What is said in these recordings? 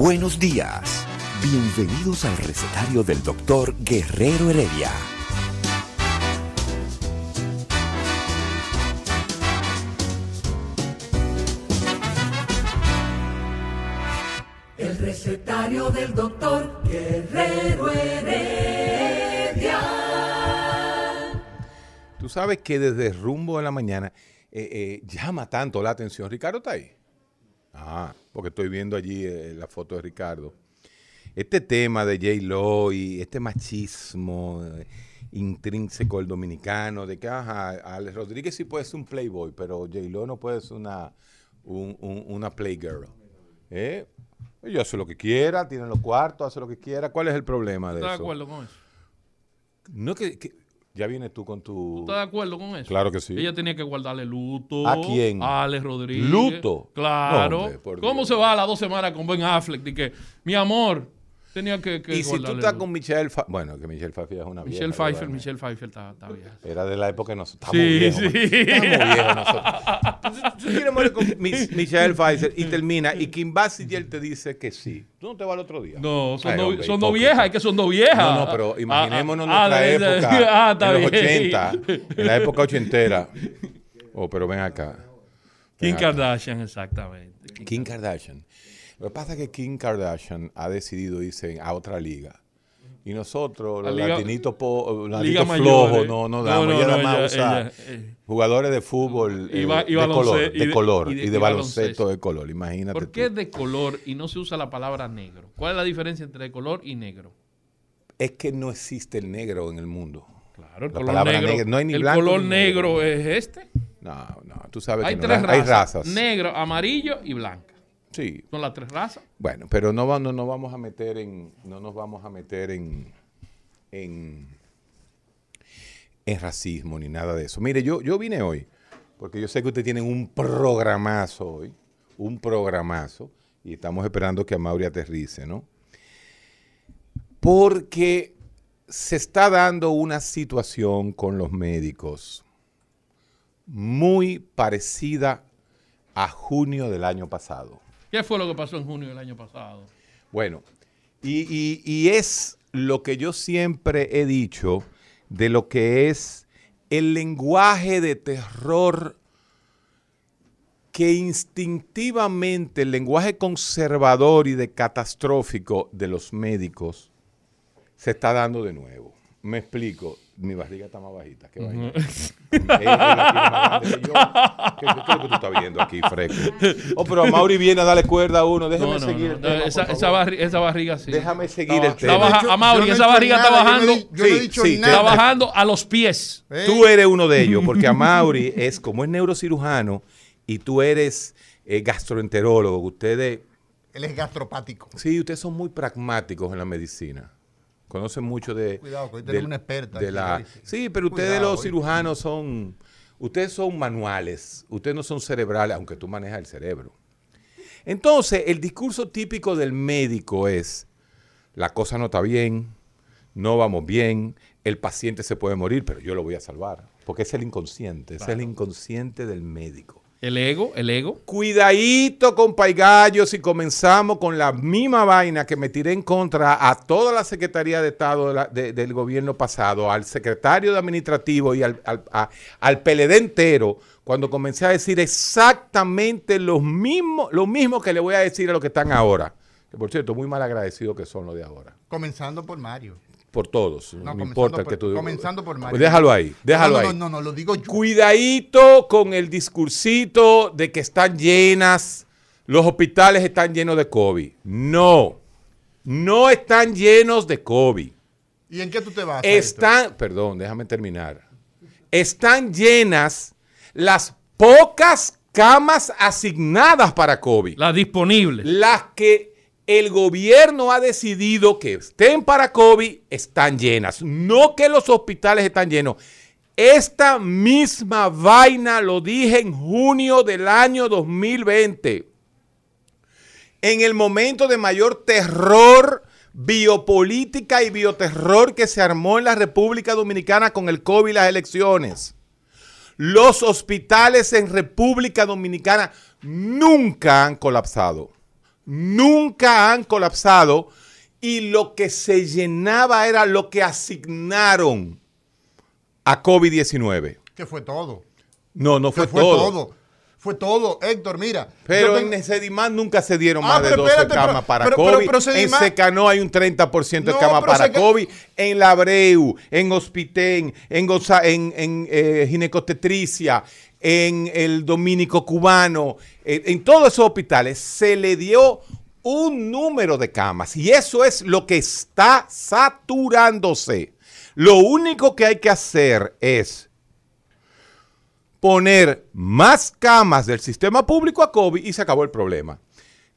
Buenos días. Bienvenidos al recetario del doctor Guerrero Heredia. El recetario del doctor Guerrero Heredia. Tú sabes que desde rumbo de la mañana eh, eh, llama tanto la atención. Ricardo está ahí. Ah, porque estoy viendo allí eh, la foto de Ricardo. Este tema de J. Lo y este machismo eh, intrínseco del dominicano, de que ajá, Alex Rodríguez sí puede ser un playboy, pero J. Lo no puede ser una, un- un- una playgirl. ¿Eh? Ella hace lo que quiera, tiene los cuartos, hace lo que quiera. ¿Cuál es el problema de ¿Estás de eso? acuerdo con eso? No que, que- ya vienes tú con tu... ¿Estás de acuerdo con eso? Claro que sí. Ella tenía que guardarle luto. ¿A quién? A Alex Rodríguez. ¿Luto? Claro. No, hombre, por ¿Cómo Dios. se va a las dos semanas con Ben Affleck? Y que, mi amor, tenía que, que Y si tú estás con Michelle Pfeiffer, bueno, que Michelle Pfeiffer es una Michelle vieja, Pfeiffer. Michelle Pfeiffer está, está vieja. Era de la época que nosotros Sí, estamos viejos. sí. Estamos viejos nosotros. Tú quieres morir con Michelle Pfeiffer y termina y Kim Basinger te dice que sí. ¿Tú no te vas al otro día? No, son, Ay, dos, hombre, son hipócrita. viejas, es que son dos viejas. No, no, pero imaginémonos Ah, ah, nuestra ah, de- época, ah, está en los bien. 80, en la época ochentera. Oh, pero ven acá. Kim acá. Kardashian, exactamente. Kim Kardashian. Lo que pasa es que Kim Kardashian ha decidido irse a otra liga. Y nosotros, los latinitos, flojos, eh. no, no No, damos. no, ella no, nada más ella- usa ella, eh. jugadores de fútbol Y eh, y de, color, y de de- color y de- de, y baloncesto baloncesto. de color. Imagínate ¿Por tú. qué de color y no se usa la palabra negro? ¿Cuál es la diferencia entre color y negro? Es que no existe el negro en el mundo. Claro, el La color negro. negra, no hay ni el blanco color ni negro, negro. es este. No, no, tú sabes Hay que no, tres hay razas. razas. Negro, amarillo y blanca. Sí. Son las tres razas. Bueno, pero no, no nos vamos a meter en, no nos vamos a meter en, en, en racismo ni nada de eso. Mire, yo, yo vine hoy, porque yo sé que ustedes tienen un programazo hoy, un programazo, y estamos esperando que a Mauri aterrice, ¿no? Porque se está dando una situación con los médicos muy parecida a junio del año pasado. ¿Qué fue lo que pasó en junio del año pasado? Bueno, y, y- y es lo que yo siempre he dicho de lo que es el lenguaje de terror que instintivamente el lenguaje conservador y de catastrófico de los médicos se está dando de nuevo. Me explico. Mi barriga está más bajita. ¿Qué vaina? ¿Qué, qué es lo que tú estás viendo aquí, Freco? Oh, pero a Mauri viene a darle cuerda a uno. Déjame No, no, seguir no, el tema, esa, esa, barri- esa barriga sí. Déjame seguir Está- el está tema. baja- a Mauri, esa barriga está nada, he bajando. Yo no he Sí, dicho sí, nada. Está bajando a los pies. Eh, Tú eres uno de ellos, porque a Mauri es como es neurocirujano y tú eres eh, gastroenterólogo. Ustedes, Él es gastropático. sí, ustedes son muy pragmáticos en la medicina. Conocen mucho de. Cuidado, que hoy de- una experta de la- sí. pero ustedes Cuidado, los hoy. cirujanos son. Ustedes son manuales. Ustedes no son cerebrales, aunque tú manejas el cerebro. Entonces, el discurso típico del médico es: la cosa no está bien, no vamos bien, el paciente se puede morir, pero yo lo voy a salvar. Porque es el inconsciente, es el inconsciente del médico. El ego, el ego. Cuidadito con Paigallos y comenzamos con la misma vaina que me tiré en contra a toda la Secretaría de Estado de la- de- del gobierno pasado, al secretario de Administrativo y al, al, a- al PLD entero, cuando comencé a decir exactamente lo mismo, lo mismo que le voy a decir a los que están ahora. Que por cierto, muy mal agradecidos que son los de ahora. Comenzando por Mario. Por todos. No, comenzando importa el por- que tú comenzando por Mario. Pues déjalo ahí, déjalo no, ahí. no, no, no, lo digo yo. Cuidadito con el discursito de que están llenas, los hospitales están llenos de COVID. No, no están llenos de COVID. ¿Y en qué tú te vas? Están, perdón, déjame terminar. Están llenas las pocas camas asignadas para COVID. Las disponibles. Las que el gobierno ha decidido que estén para COVID están llenas. No que los hospitales están llenos. Esta misma vaina lo dije en junio del año 2020. En el momento de mayor terror biopolítica y bioterror que se armó en la República Dominicana con el COVID y las elecciones. Los hospitales en República Dominicana nunca han colapsado. Nunca han colapsado. Y lo que se llenaba era lo que asignaron a COVID-19. Que fue todo. No, no fue, fue todo. todo. Fue todo, Héctor, mira. Pero yo en tengo- Sedimán nunca se dieron Ah, más de pero 12 espérate, camas pero- para pero- COVID. pero- en Secano hay un 30% de No, camas para Seca- COVID. En Labreu, en Hospitén, en, Goza- en, en eh, Ginecotetricia, en el Dominico Cubano, en, en todos esos hospitales se le dio un número de camas. Y eso es lo que está saturándose. Lo único que hay que hacer es poner más camas del sistema público a COVID y se acabó el problema.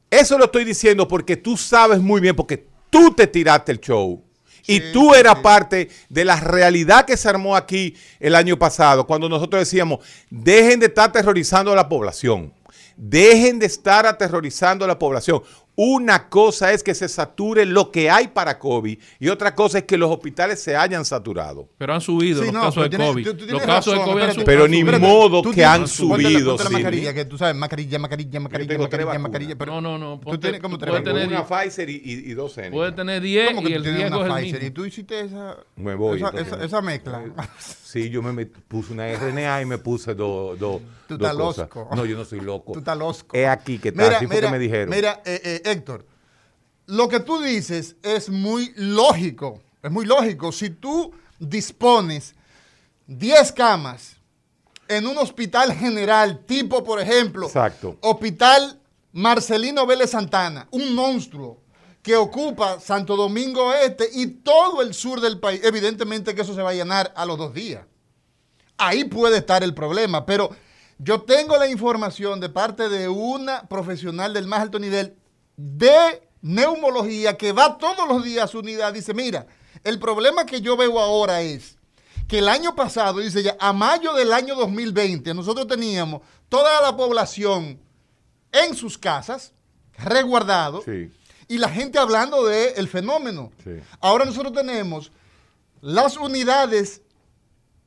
Eso lo estoy diciendo porque tú sabes muy bien, porque tú te tiraste el show. Y tú eras sí. parte de la realidad que se armó aquí el año pasado, cuando nosotros decíamos, dejen de estar aterrorizando a la población. Dejen de estar aterrorizando a la población. Una cosa es que se sature lo que hay para COVID y otra cosa es que los hospitales se hayan saturado. Pero han subido Sí, los no, casos pero de tienes- COVID. tú- tú los casos de COVID han subido. Pero ni modo tú que tienes- han ponte la- subido, ponte la sí. mascarilla, que tú sabes, mascarilla, mascarilla, mascarilla, mascarilla, mascarilla. pero- No, no, no. Tú tienes como tú tres puedes tener, una Pfizer y, y, y dos N. puedes tener 10 ¿Cómo que y tú el tienes riesgo una es el Pfizer? mismo. Y tú hiciste esa, Me voy, esa, esa- esa mezcla. Sí, yo me met- puse una RNA y me puse dos dos Tú estás cosas. loco. No, yo no soy loco. Tú estás losco. Es aquí que está, así fue que me dijeron. Mira, eh, eh, Héctor, lo que tú dices es muy lógico. Es muy lógico. Si tú dispones 10 camas en un hospital general, tipo, por ejemplo, Exacto. Hospital Marcelino Vélez Santana, un monstruo que ocupa Santo Domingo Este y todo el sur del país, evidentemente que eso se va a llenar a los dos días. Ahí puede estar el problema, pero yo tengo la información de parte de una profesional del más alto nivel de neumología que va todos los días a su unidad. Dice, mira, el problema que yo veo ahora es que el año pasado, dice ya, a mayo del año 2020, nosotros teníamos toda la población en sus casas, resguardados, Sí. Y la gente hablando del fenómeno. Sí. Ahora nosotros tenemos las unidades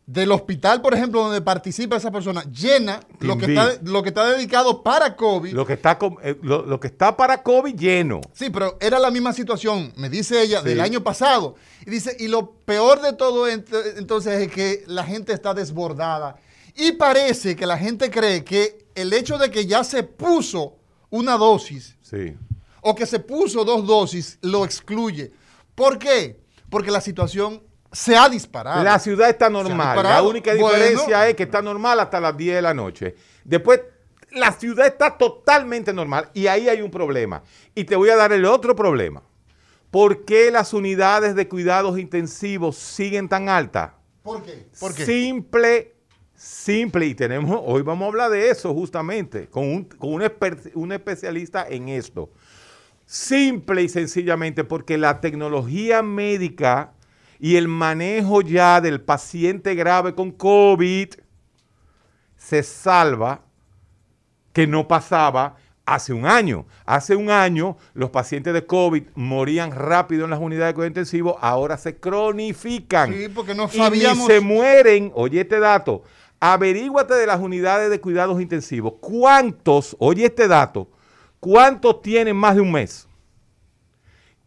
del hospital, por ejemplo, donde participa esa persona, llena lo que, está, lo que está dedicado para COVID. Lo que está eh, lo, lo que está para COVID lleno. Sí, pero era la misma situación, me dice ella, Sí. del año pasado. Y dice, y lo peor de todo ent- entonces es que la gente está desbordada. Y parece que la gente cree que el hecho de que ya se puso una dosis Sí. O que se puso dos dosis lo excluye. ¿Por qué? Porque la situación se ha disparado. La ciudad está normal. La única Bueno. diferencia es que está normal hasta las 10 de la noche. Después, la ciudad está totalmente normal y ahí hay un problema. Y te voy a dar el otro problema. ¿Por qué las unidades de cuidados intensivos siguen tan altas? ¿Por qué? ¿Por qué? Simple, simple, y tenemos, hoy vamos a hablar de eso justamente, con un, con un especialista en esto. Simple y sencillamente porque la tecnología médica y el manejo ya del paciente grave con COVID se salva que no pasaba hace un año. Hace un año los pacientes de COVID morían rápido en las unidades de cuidado intensivo, ahora se cronifican. Sí, porque no Y sabíamos- ni se mueren, oye este dato, averíguate de las unidades de cuidados intensivos, ¿cuántos, oye este dato, cuántos tienen más de un mes?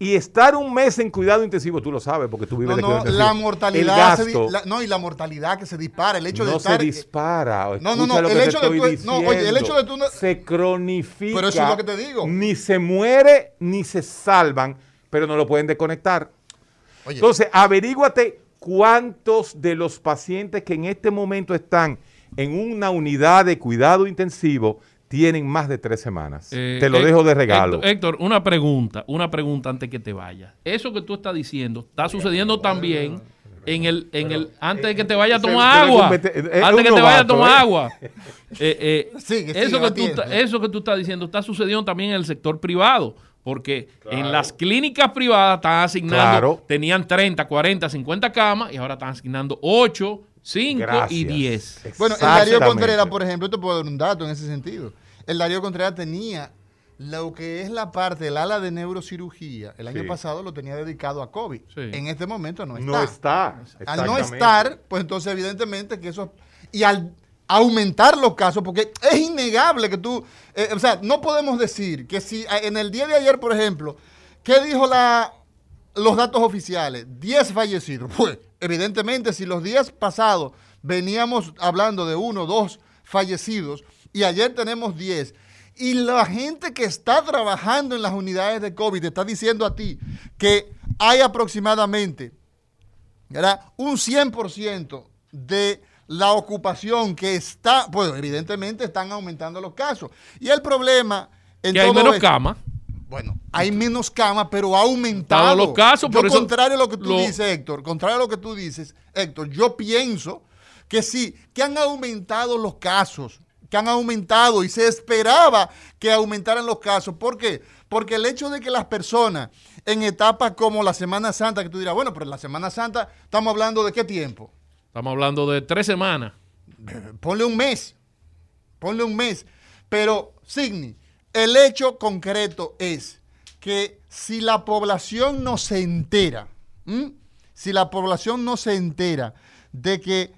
Y estar un mes en cuidado intensivo, tú lo sabes porque tú vives No, de cuidado no, intensivo. la El mortalidad se di- gasto la- no, y la mortalidad que se dispara, el hecho de no estar se dispara. No, no, no, el hecho de tú- no, oye, el hecho de tú no- se cronifica. Pero eso es lo que te digo. Ni se muere ni se salvan, pero no lo pueden desconectar. Oye, Entonces, averíguate cuántos de los pacientes que en este momento están en una unidad de cuidado intensivo tienen más de tres semanas. Eh, Te lo Héctor- dejo de regalo. Héctor, una pregunta, una pregunta antes que te vayas. Eso que tú estás diciendo está sucediendo también en el, en el, antes de que te vayas a tomar agua. Antes un que te vayas a tomar ¿eh? agua. Eh, eh, eso, que tú, eso que tú estás diciendo está sucediendo también en el sector privado. Porque en las clínicas privadas están asignando, Claro. tenían 30, 40, 50 camas y ahora están asignando 8, 5 y Gracias. 10. Bueno, el Darío. Contreras, por ejemplo, te puedo dar un dato en ese sentido. El Darío Contreras tenía lo que es la parte del ala de neurocirugía. El año Sí. pasado lo tenía dedicado a COVID. Sí. En este momento no está. No está. Al no estar, pues entonces evidentemente que eso... Y al aumentar los casos, porque es innegable que tú... eh, o sea, no podemos decir que si eh, en el día de ayer, por ejemplo, ¿qué dijo la, los datos oficiales? 10 fallecidos. Pues, evidentemente, si los días pasados veníamos hablando de uno, dos fallecidos, y ayer tenemos 10, y la gente que está trabajando en las unidades de COVID está diciendo a ti que hay aproximadamente ¿verdad? un 100% de la ocupación que está, pues evidentemente están aumentando los casos. Y el problema en Que hay menos camas. Bueno, hay menos camas, pero ha aumentado. Los casos, Yo, por eso contrario a lo que tú lo- dices, Héctor, contrario a lo que tú dices, Héctor, yo pienso que sí, que han aumentado los casos, que han aumentado y se esperaba que aumentaran los casos. ¿Por qué? Porque el hecho de que las personas en etapas como la Semana Santa, que tú dirás, bueno, pero en la Semana Santa estamos hablando de qué tiempo? Estamos hablando de tres semanas. Ponle un mes. Ponle un mes. Pero, Signi, el hecho concreto es que si la población no se entera, si la población no se entera de que,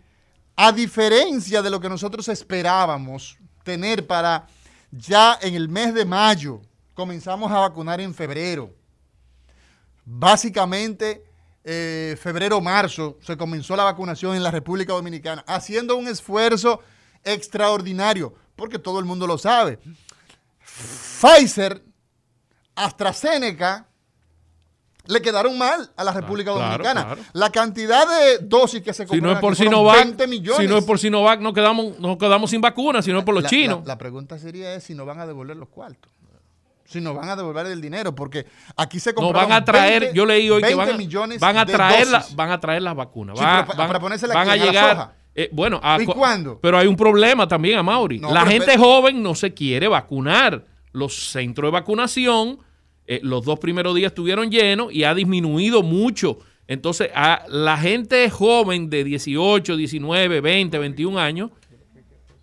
a diferencia de lo que nosotros esperábamos tener para ya en el mes de mayo, comenzamos a vacunar en febrero. Básicamente, eh, febrero-marzo se comenzó la vacunación en la República Dominicana, haciendo un esfuerzo extraordinario, porque todo el mundo lo sabe. Pfizer, AstraZeneca, le quedaron mal a la República claro, Dominicana. claro. La cantidad de dosis que se Si no compraron es por Sinovac, 20 millones. si no es por Sinovac, no quedamos, no quedamos sin vacunas, sino por los La- chinos. La, la pregunta sería es si no van a devolver los cuartos. Si no van a devolver el dinero, porque aquí se no compraron van a traer, 20 yo leí hoy que 20 van, a- millones van a traer la- van a traer las vacunas. Sí, Van, para a quién, a la llegar. eh, bueno, a ¿Y co- cuándo? Pero hay un problema también, a Mauri. No, la gente joven no se quiere vacunar. Los centros de vacunación, eh, los dos primeros días estuvieron llenos y ha disminuido mucho. Entonces, a la gente joven de 18, 19, 20, 21 años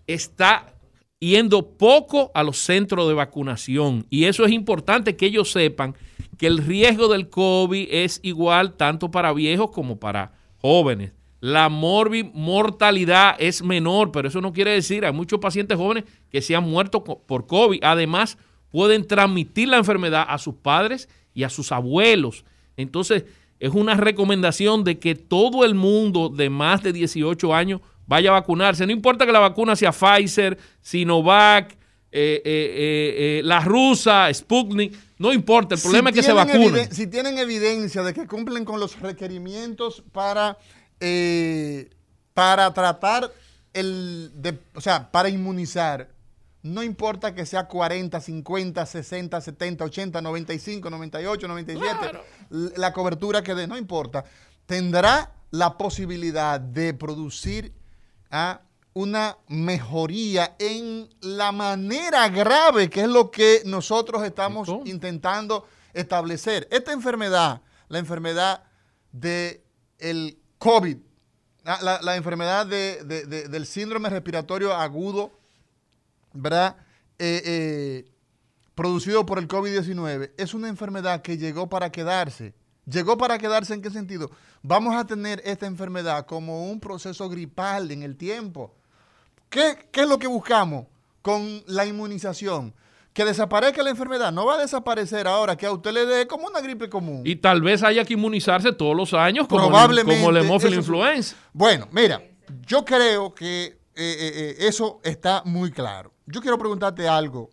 está yendo poco a los centros de vacunación. Y eso es importante que ellos sepan que el riesgo del COVID es igual tanto para viejos como para jóvenes. La morbi mortalidad es menor, pero eso no quiere decir, hay muchos pacientes jóvenes que se han muerto por COVID. Además, pueden transmitir la enfermedad a sus padres y a sus abuelos. Entonces, es una recomendación de que todo el mundo de más de 18 años vaya a vacunarse. No importa que la vacuna sea Pfizer, Sinovac, eh, eh, eh, eh, la rusa, Sputnik, no importa. El problema es que se vacunen. Si tienen evidencia de que cumplen con los requerimientos para, eh, para tratar el, de- o sea, para inmunizar, no importa que sea 40, 50, 60, 70, 80, 95, 98, 97, Claro. la cobertura que dé, no importa, tendrá la posibilidad de producir ah, una mejoría en la manera grave, que es lo que nosotros estamos intentando establecer. Esta enfermedad, la enfermedad de el COVID, la, la- enfermedad de- de- del síndrome respiratorio agudo, ¿verdad? Eh, eh, producido por el COVID-19, es una enfermedad que llegó para quedarse. ¿Llegó para quedarse en qué sentido? Vamos a tener esta enfermedad como un proceso gripal en el tiempo. ¿Qué, qué es lo que buscamos con la inmunización? Que desaparezca la enfermedad. No va a desaparecer ahora que a usted le dé como una gripe común. Y tal vez haya que inmunizarse todos los años como, Probablemente como la hemófila influenza. Bueno, mira, yo creo que eh, eh, eh, eso está muy claro. Yo quiero preguntarte algo,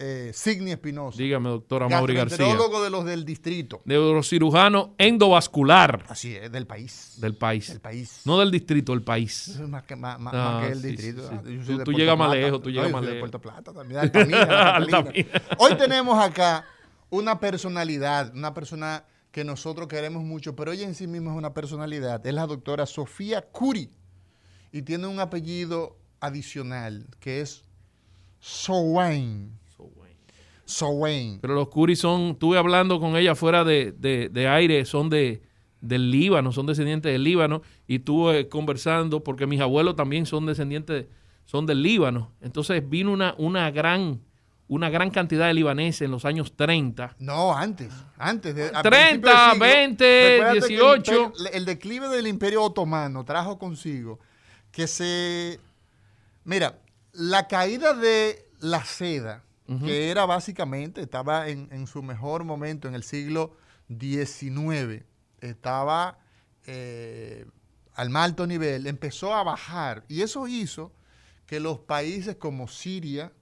eh, Signi Espinosa. Dígame, doctora Mauri García. de los del distrito. Neurocirujano endovascular Así es, del país. del país. Del país. No del distrito, del país. Eso es más que, más, más- Ah, que el sí, distrito. sí, Ah, sí. Tú- llegas más lejos, tú llegas más soy de lejos. Puerto Plata también, Altamira. Altamira. Hoy tenemos acá una personalidad, una persona que nosotros queremos mucho, pero ella en sí misma es una personalidad. Es la doctora Sofía Curi y tiene un apellido adicional que es Sowain. Sowain. Pero los curis son, estuve hablando con ella fuera de, de- de aire, son de del Líbano, son descendientes del Líbano, y estuve conversando porque mis abuelos también son descendientes, son del Líbano. Entonces vino una, una gran, una gran cantidad de libaneses en los años 30. No, antes, antes de a 30, principio del siglo. 20, Recuérdate que el 18. imperio- El, declive del imperio otomano trajo consigo que se... Mira, la caída de la seda, que era básicamente, estaba en, en su mejor momento en el siglo XIX, estaba eh, al más alto nivel, empezó a bajar y eso hizo que los países como Siria,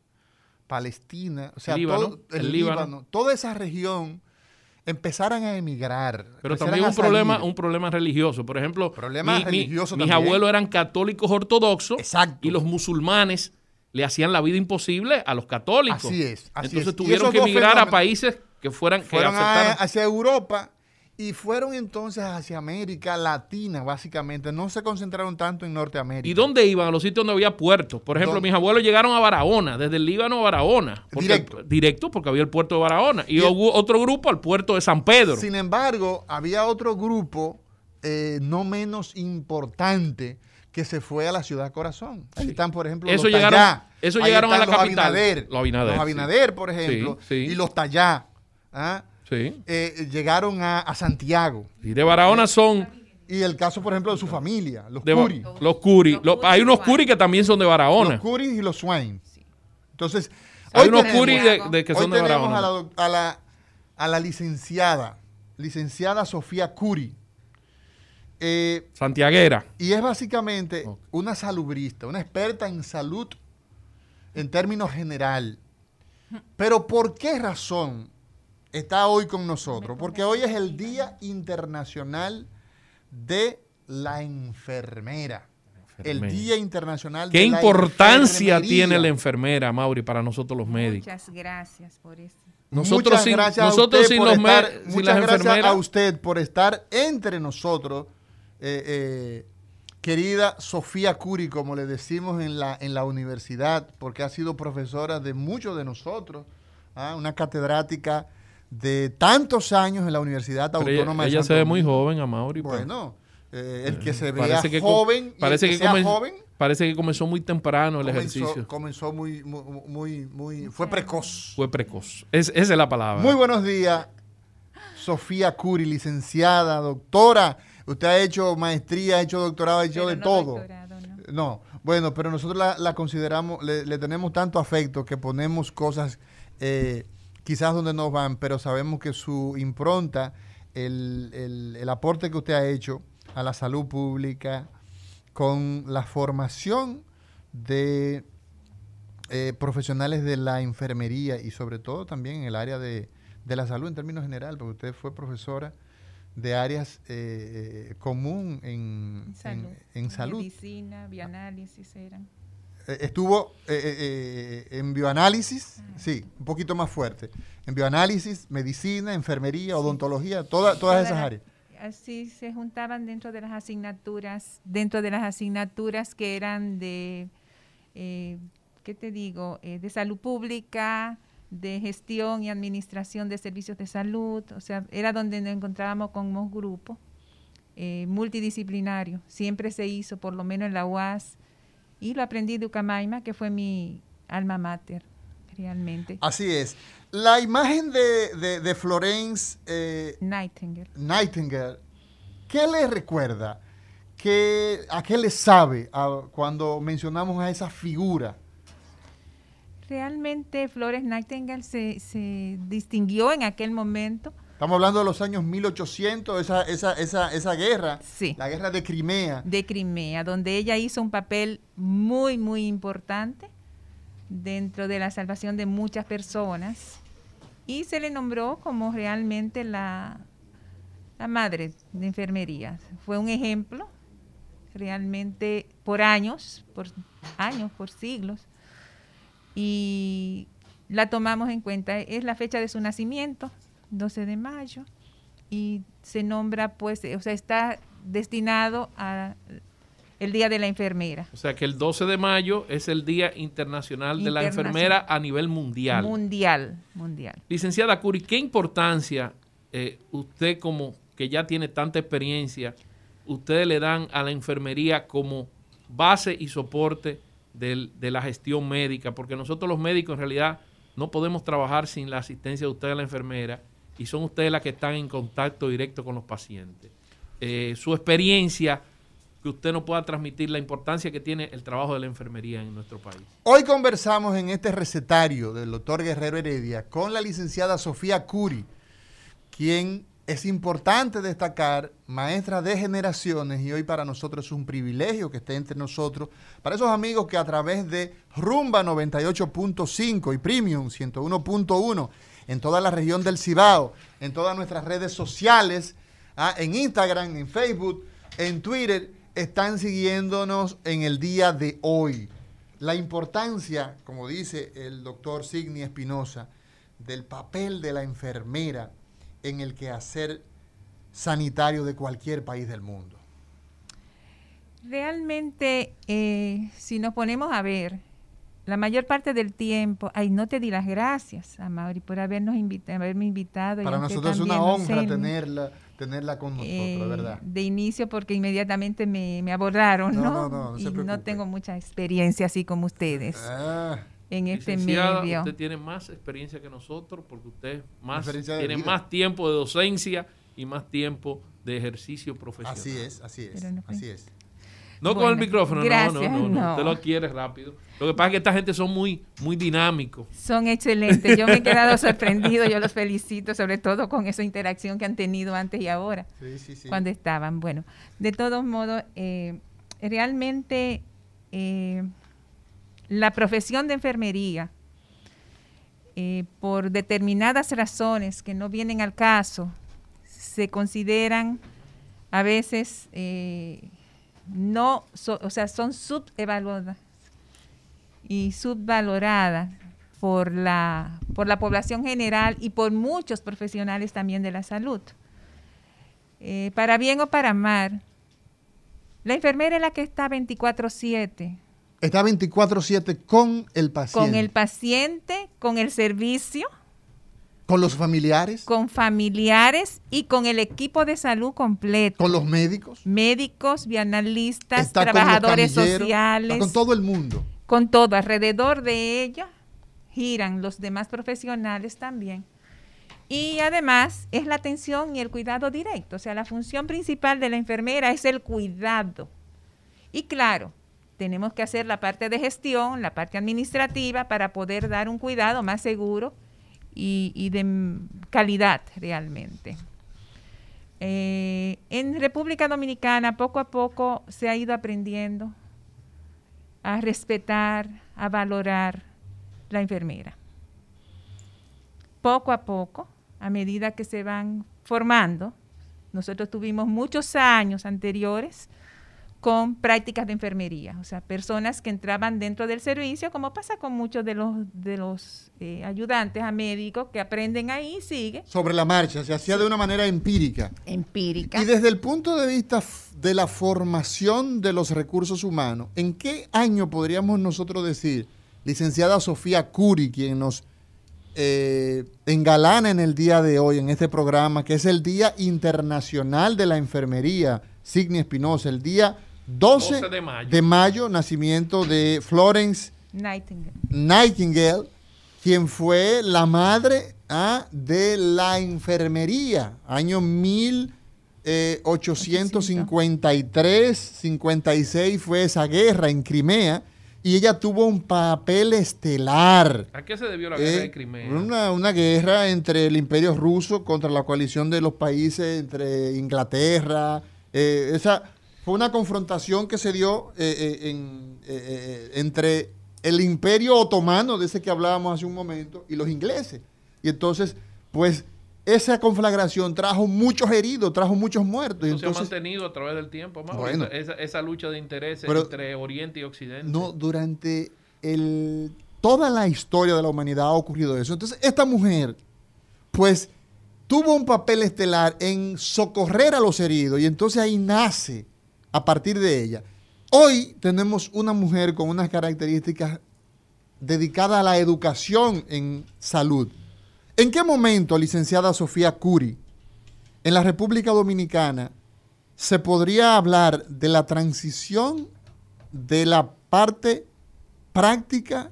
Palestina, o sea, Líbano, todo, el el Líbano. Líbano, toda esa región empezaran a emigrar. Pero también un problema, un problema religioso. Por ejemplo, Problema mi- mi- religioso mis también. abuelos eran católicos ortodoxos Exacto. y los musulmanes le hacían la vida imposible a los católicos. Así es, así Entonces es. Tuvieron que emigrar a países que fueran que fueron a- hacia Europa y fueron entonces hacia América Latina, básicamente. No se concentraron tanto en Norteamérica. ¿Y dónde iban? A los sitios donde había puertos. Por ejemplo, ¿Dónde? mis abuelos llegaron a Barahona, desde el Líbano a Barahona. Porque- Directo. Directo, porque había el puerto de Barahona. Y, hubo otro grupo al puerto de San Pedro. Sin embargo, había otro grupo eh, no menos importante que se fue a la ciudad corazón. Ahí Sí. están, por ejemplo, Eso los llegaron- Tallá. eso Ahí llegaron a están la los capital. Abinader, Los Abinader, Los sí. Abinader, por ejemplo. Sí, sí. Y los Tallá. ¿ah? Sí. Eh, llegaron a, a Santiago. Y de Barahona son Y el caso, por ejemplo, de su familia, los de, Curi. los curi. Los Los- Curi hay unos curi que también son de Barahona. Los Curis y los Swain. Entonces, Hay hoy unos tenemos- curi de, de que hoy son de tenemos Barahona. a la, a, la, a la licenciada, licenciada Sofía Curi. Eh, Santiaguera. y es básicamente una salubrista, una experta en salud en términos general. Pero ¿por qué razón está hoy con nosotros? Porque hoy es el Día Internacional de la Enfermera. El. Día Internacional ¿Qué de la importancia Enfermería. tiene la enfermera, Mauri, para nosotros los médicos? Muchas gracias por eso. Nosotros muchas sin- gracias a nosotros usted sin por los me- estar- sin muchas las gracias enfermeras. a usted por estar entre nosotros, eh, eh, querida Sofía Curi, como le decimos en la, en la universidad, porque ha sido profesora de muchos de nosotros, ¿ah? una catedrática de tantos años en la Universidad Pero Autónoma ella, de ella Santo se ve muy joven, a Mauri. pues. Bueno, eh, el que se vea Parece que co- joven, y parece el que, que sea joven, Parece que comenzó muy temprano el comenzó, ejercicio. comenzó muy, muy, muy, muy- fue precoz. Fue precoz. Es- esa es la palabra. Muy buenos días, Sofía Curi, licenciada, doctora. Usted ha hecho maestría, ha hecho doctorado, ha hecho Pero de no todo. ¿no? No, bueno, pero nosotros la, la consideramos, le, le tenemos tanto afecto que ponemos cosas eh, quizás donde no van, pero sabemos que su impronta, el, el- el aporte que usted ha hecho a la salud pública con la formación de eh, profesionales de la enfermería y sobre todo también en el área de, de la salud en términos general, porque usted fue profesora de áreas eh, eh, común en, Salud. en- en salud. Medicina, bioanálisis eran. Eh, estuvo eh, en bioanálisis, sí, un poquito más fuerte. En bioanálisis, medicina, enfermería, odontología, toda- todas esas áreas. Así se juntaban dentro de las asignaturas, dentro de las asignaturas que eran de, eh, ¿qué te digo? Eh, de salud pública, de gestión y administración de servicios de salud. O sea, era donde nos encontrábamos con un grupo eh, multidisciplinario. Siempre se hizo, por lo menos en la UAS. Y lo aprendí de Ucamaima, que fue mi alma mater, realmente. Así es. La imagen de, de- de Florence eh, Nightingale. Nightingale, ¿qué le recuerda? ¿Qué, ¿A qué le sabe a- cuando mencionamos a esa figura? Realmente Flores Nightingale se, se distinguió en aquel momento. Estamos hablando de los años 1800, esa, esa, esa, esa guerra, Sí. la guerra de Crimea. de Crimea, donde ella hizo un papel muy, muy importante dentro de la salvación de muchas personas y se le nombró como realmente la, la madre de enfermería. Fue un ejemplo realmente por años, por años, por siglos. Y la tomamos en cuenta. Es la fecha de su nacimiento, 12 de mayo, y se nombra, pues, o sea, está destinado a el Día de la Enfermera. O sea que el 12 de mayo es el Día Internacional de la Enfermera a nivel mundial. Mundial, mundial. Licenciada Curi, ¿qué importancia eh, usted como que ya tiene tanta experiencia, ustedes le dan a la enfermería como base y soporte de la gestión médica? Porque nosotros los médicos en realidad no podemos trabajar sin la asistencia de ustedes, la enfermera, y son ustedes las que están en contacto directo con los pacientes. Eh, su experiencia que usted nos pueda transmitir la importancia que tiene el trabajo de la enfermería en nuestro país. Hoy conversamos en este recetario del doctor Guerrero Heredia con la licenciada Sofía Curi, quien es importante destacar, maestra de generaciones, y hoy para nosotros es un privilegio que esté entre nosotros, para esos amigos que a través de Rumba 98.5 y Premium 101.1 en toda la región del Cibao, en todas nuestras redes sociales, ah, en Instagram, en Facebook, en Twitter, están siguiéndonos en el día de hoy. La importancia, como dice el doctor Signi Espinosa, del papel de la enfermera en el quehacer sanitario de cualquier país del mundo. Realmente, eh, si nos ponemos a ver, la mayor parte del tiempo, ay, no te di las gracias a Mauri por habernos invitado, haberme invitado. Para nosotros es una honra tenerla tenerla con nosotros, eh, ¿verdad? De inicio porque inmediatamente me, abordaron, ¿no? No, no, no, y no tengo mucha experiencia así como ustedes. Ah. En este medio. Usted tiene más experiencia que nosotros porque usted más tiene más tiempo de docencia y más tiempo de ejercicio profesional. Así es, así es, así es. No con el micrófono, no, no, no, Usted lo quiere rápido. Lo que pasa es que esta gente son muy, muy dinámicos. Son excelentes. Yo me he quedado sorprendido. Yo los felicito, sobre todo con esa interacción que han tenido antes y ahora. Sí, sí, sí. Cuando estaban. Bueno, de todos modos, eh, realmente eh, la profesión de enfermería, eh, por determinadas razones que no vienen al caso, se consideran a veces no, o sea, son subevaluadas y subvaloradas por la, por la población general y por muchos profesionales también de la salud. Eh, para bien o para mal, la enfermera es la que está 24/7. Está 24/7 con el paciente. Con el paciente, con el servicio ¿Con los familiares? Con familiares y con el equipo de salud completo. ¿Con los médicos? Médicos, bianalistas, trabajadores sociales. con todo el mundo. Con todo. Alrededor de ella giran los demás profesionales también. Y además es la atención y el cuidado directo. O sea, la función principal de la enfermera es el cuidado. Y claro, tenemos que hacer la parte de gestión, la parte administrativa para poder dar un cuidado más seguro y, de calidad realmente. Eh, en República Dominicana poco a poco se ha ido aprendiendo a respetar, a valorar la enfermera. Poco a poco, a medida que se van formando, nosotros tuvimos muchos años anteriores con prácticas de enfermería, o sea, personas que entraban dentro del servicio, como pasa con muchos de los, de los eh, ayudantes a médicos que aprenden ahí y sigue. Sobre la marcha, se hacía de una manera empírica. Empírica. Y desde el punto de vista de la formación de los recursos humanos, ¿en qué año podríamos nosotros decir, licenciada Sofía Curi, quien nos eh, engalana en el día de hoy, en este programa, que es el Día Internacional de la Enfermería, Signi Espinosa, el día 12, de, mayo. nacimiento de Florence Nightingale, quien fue la madre ah, de la enfermería, año 1853, 56 fue esa guerra en Crimea y ella tuvo un papel estelar. ¿A qué se debió la guerra de eh, Crimea? Una, una, guerra entre el imperio ruso contra la coalición de los países, entre Inglaterra. Eh, esa, fue una confrontación que se dio eh, eh, eh, entre el imperio otomano, de ese que hablábamos hace un momento, y los ingleses. Y entonces, pues, esa conflagración trajo muchos heridos, trajo muchos muertos. y Eso se ha entonces, mantenido a través del tiempo, Mauro, Bueno. esa, esa lucha de intereses Pero- entre Oriente y Occidente. no, durante el, toda la historia de la humanidad ha ocurrido eso. Entonces, esta mujer, pues, tuvo un papel estelar en socorrer a los heridos y entonces ahí nace a partir de ella. Hoy tenemos una mujer con unas características dedicadas a la educación en salud. ¿En qué momento, licenciada Sofía Curi, en la República Dominicana, se podría hablar de la transición de la parte práctica,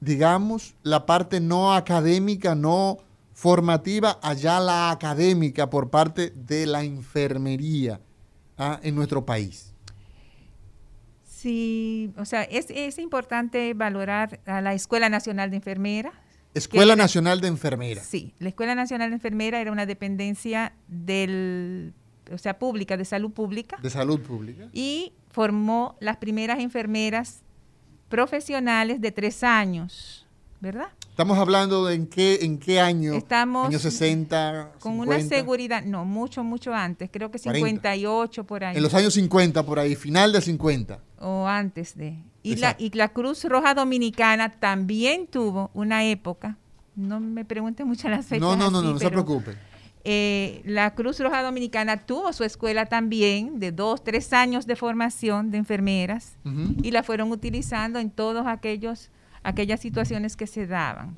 digamos, la parte no académica, no formativa, allá la académica por parte de la enfermería ah, en nuestro país? Sí, o sea, es, es importante valorar a la Escuela Nacional de Enfermera. Escuela era- Nacional de Enfermera. Sí, la Escuela Nacional de Enfermera era una dependencia del, o sea, pública, de salud pública, de salud pública. y formó las primeras enfermeras profesionales de tres años, ¿verdad? Estamos hablando de en qué, en qué año. Estamos años 60, Con una 50. seguridad, no, mucho, mucho antes, creo que 40. 58 por ahí. En los años 50, por ahí, final de 50. o antes de. Y la, y la Cruz Roja Dominicana también tuvo una época, no me pregunten mucho las fechas. No, no, no, así, no, no se preocupe. eh, la Cruz Roja Dominicana tuvo su escuela también de dos, tres años de formación de enfermeras y la fueron utilizando en todos aquellos aquellas situaciones que se daban.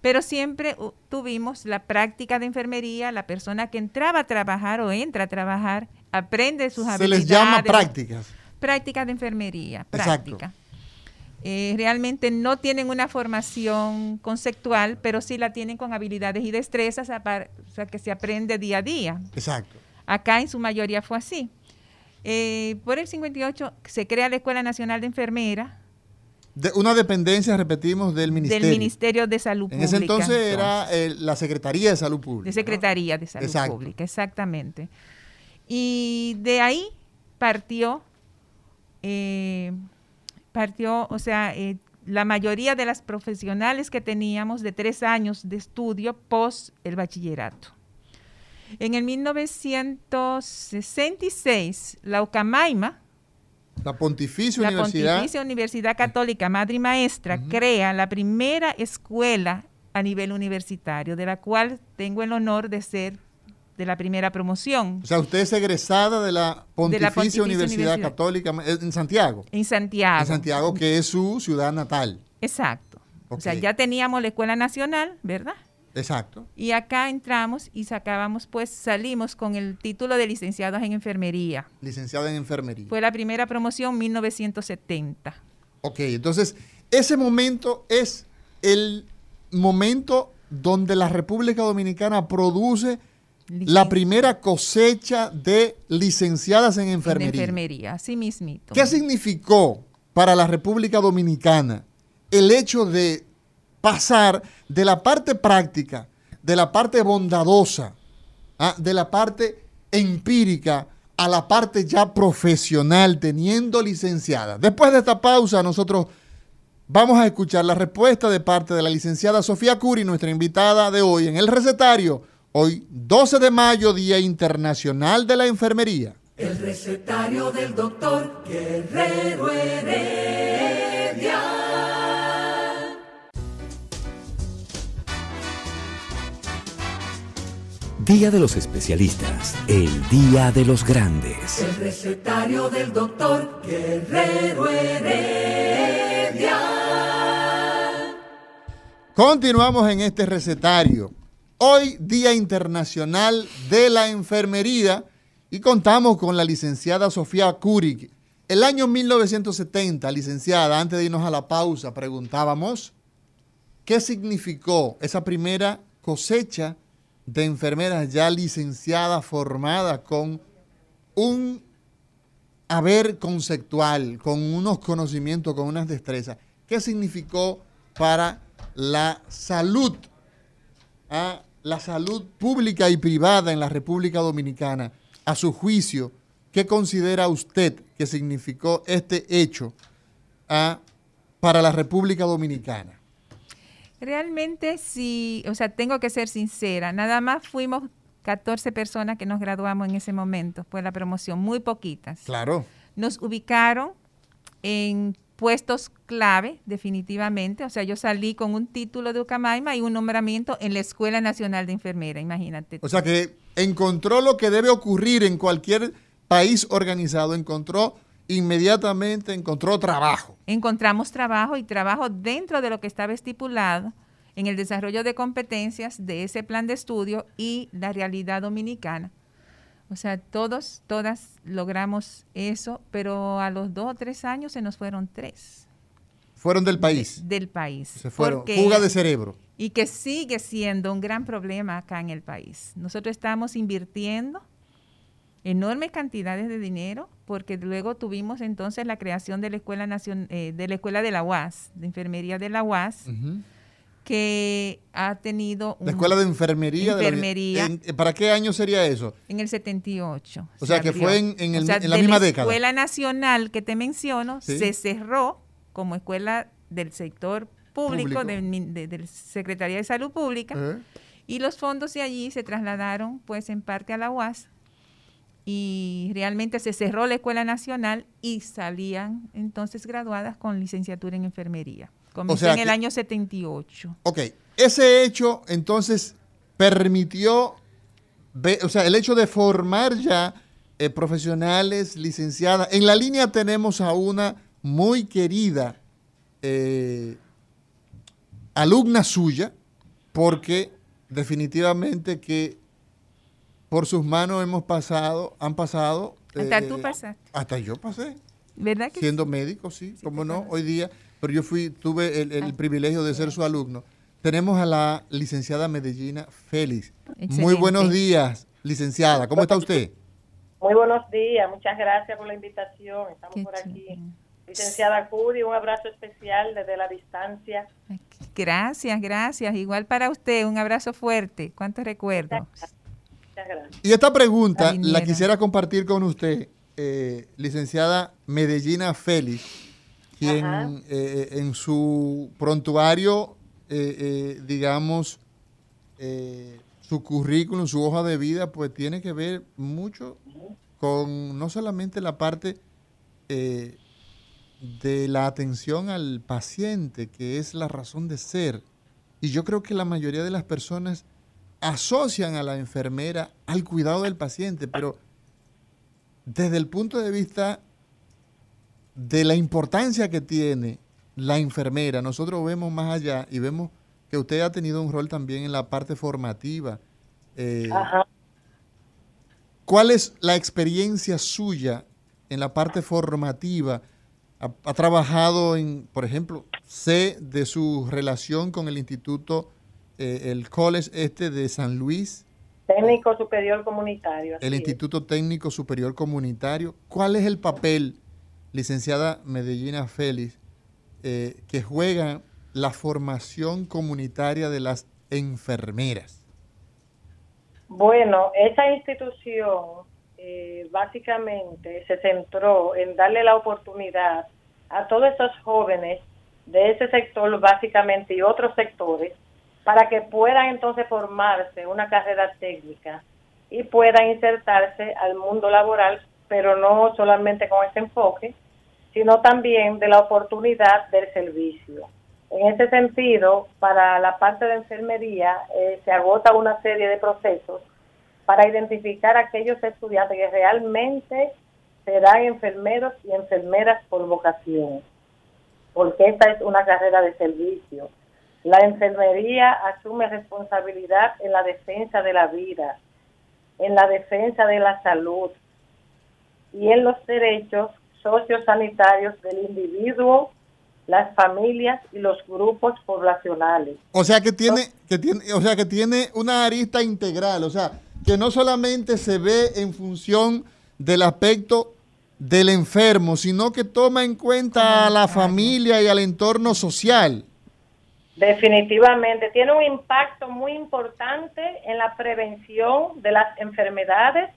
Pero siempre tuvimos la práctica de enfermería, la persona que entraba a trabajar o entra a trabajar aprende sus Se habilidades. les llama prácticas. Práctica de enfermería, Exacto. práctica. Eh, realmente no tienen una formación conceptual, pero sí la tienen con habilidades y destrezas, o sea, que se aprende día a día. Exacto. Acá en su mayoría fue así. Eh, por el 58 se crea la Escuela Nacional de Enfermera De una dependencia, repetimos, del ministerio. del Ministerio de Salud En Pública. ese entonces era eh, la Secretaría de Salud Pública. de ¿no? Secretaría de Salud Exacto. Pública, exactamente. Y de ahí partió, eh, partió, o sea, eh, la mayoría de las profesionales que teníamos de tres años de estudio post el bachillerato. En el 1966, la Ucamaima, La Pontificia la Universidad. Pontificia Universidad Católica Madre y Maestra crea la primera escuela a nivel universitario, de la cual tengo el honor de ser de la primera promoción O sea, usted es egresada de la Pontificia, Pontificia Universidad, Universidad. Católica en Santiago. en Santiago. En Santiago, que es su ciudad natal. Exacto. O sea, ya teníamos la Escuela Nacional, ¿verdad? Exacto. Y acá entramos y sacábamos, pues salimos con el título de licenciados en enfermería. Licenciada en enfermería. Fue la primera promoción 1970. Ok, entonces, ese momento es el momento donde la República Dominicana produce la primera cosecha de licenciadas en en enfermería. enfermería, así mismito. ¿Qué significó para la República Dominicana el hecho de pasar de la parte práctica, de la parte bondadosa, ah, de la parte empírica a la parte ya profesional, teniendo licenciada? Después de esta pausa, nosotros vamos a escuchar la respuesta de parte de la licenciada Sofía Curi, nuestra invitada de hoy en el recetario. Hoy, 12 de mayo, Día Internacional de la Enfermería. El recetario del doctor Guerrero Heredia. Día de los especialistas, el día de los grandes. El recetario del doctor Guerrero Heredia. Continuamos en este recetario. Hoy, Día Internacional de la Enfermería, y contamos con la licenciada Sofía Curi. El año 1970, licenciada, antes de irnos a la pausa, preguntábamos qué significó esa primera cosecha de enfermeras ya licenciadas, formadas con un haber conceptual, con unos conocimientos, con unas destrezas. ¿Qué significó para la salud, a la salud pública y privada en la República Dominicana? A su juicio, ¿qué considera usted que significó este hecho ah, para la República Dominicana? Realmente sí, o sea, tengo que ser sincera, nada más fuimos 14 personas que nos graduamos en ese momento, fue la promoción, muy poquitas. Claro. Nos ubicaron en puestos clave, definitivamente. O sea, yo salí con un título de Ucamaima y un nombramiento en la Escuela Nacional de Enfermera, imagínate. O sea que encontró lo que debe ocurrir en cualquier país organizado, encontró inmediatamente, encontró trabajo. Encontramos trabajo y trabajo dentro de lo que estaba estipulado en el desarrollo de competencias de ese plan de estudio y la realidad dominicana. O sea, todos, todas logramos eso, pero a los dos o tres años se nos fueron tres. Fueron del país. del país. Se fueron. Fuga de cerebro. Y que sigue siendo un gran problema acá en el país. Nosotros estamos invirtiendo enormes cantidades de dinero porque luego tuvimos entonces la creación de la escuela nacion eh, de la escuela de la UAS, de enfermería de la UAS que ha tenido... la escuela de enfermería. enfermería ¿Para qué año sería eso? En el 78. O sea, que fue en, en, la misma década. La escuela nacional que te menciono se cerró como escuela del sector público, Del, de, Secretaría de Salud Pública, y los fondos de allí se trasladaron pues en parte a la UAS y realmente se cerró la escuela nacional y salían entonces graduadas con licenciatura en enfermería. Comenzó en el año 78. Ok, ese hecho entonces permitió, o sea, el hecho de formar ya eh, profesionales, licenciadas. En la línea tenemos a una muy querida eh, alumna suya, porque definitivamente que por sus manos hemos pasado, han pasado. Hasta tú eh, pasaste. Hasta yo pasé. ¿Verdad que Siendo médico, sí, como no, hoy día pero yo fui, tuve el, ah. privilegio de ser su alumno. Tenemos a la licenciada Medellina Félix. Muy buenos días, licenciada. ¿Cómo está usted? Muy buenos días, muchas gracias por la invitación. Estamos por aquí. Licenciada Cudi, un abrazo especial desde la distancia. Gracias, gracias. Igual para usted, un abrazo fuerte. ¿Cuántos recuerdos? Muchas gracias. Y esta pregunta la quisiera compartir con usted, eh, licenciada Medellina Félix quien eh, en su prontuario, eh, eh, digamos, su currículum, su hoja de vida, pues tiene que ver mucho con no solamente la parte de la atención al paciente, que es la razón de ser. Y yo creo que la mayoría de las personas asocian a la enfermera al cuidado del paciente, pero desde el punto de vista de la importancia que tiene la enfermera, nosotros vemos más allá y vemos que usted ha tenido un rol también en la parte formativa. Eh, ¿Cuál es la experiencia suya en la parte formativa? Ha, trabajado en, por ejemplo, sé de su relación con el instituto, eh, el College este de San Luis. Técnico Superior Comunitario. El Instituto Técnico Superior Comunitario. ¿Cuál es el papel licenciada Medellina Félix, eh, que juega la formación comunitaria de las enfermeras? Bueno, esa institución eh, básicamente se centró en darle la oportunidad a todos esos jóvenes de ese sector básicamente y otros sectores para que puedan entonces formarse una carrera técnica y puedan insertarse al mundo laboral pero no solamente con ese enfoque, sino también de la oportunidad del servicio. En ese sentido, para la parte de enfermería eh, se agota una serie de procesos para identificar a aquellos estudiantes que realmente serán enfermeros y enfermeras por vocación, porque esta es una carrera de servicio. La enfermería asume responsabilidad en la defensa de la vida, en la defensa de la salud, y en los derechos sociosanitarios del individuo, las familias y los grupos poblacionales. O sea que tiene, que tiene, o sea que tiene una arista integral, o sea, que no solamente se ve en función del aspecto del enfermo, sino que toma en cuenta a la familia y al entorno social. Definitivamente, tiene un impacto muy importante en la prevención de las enfermedades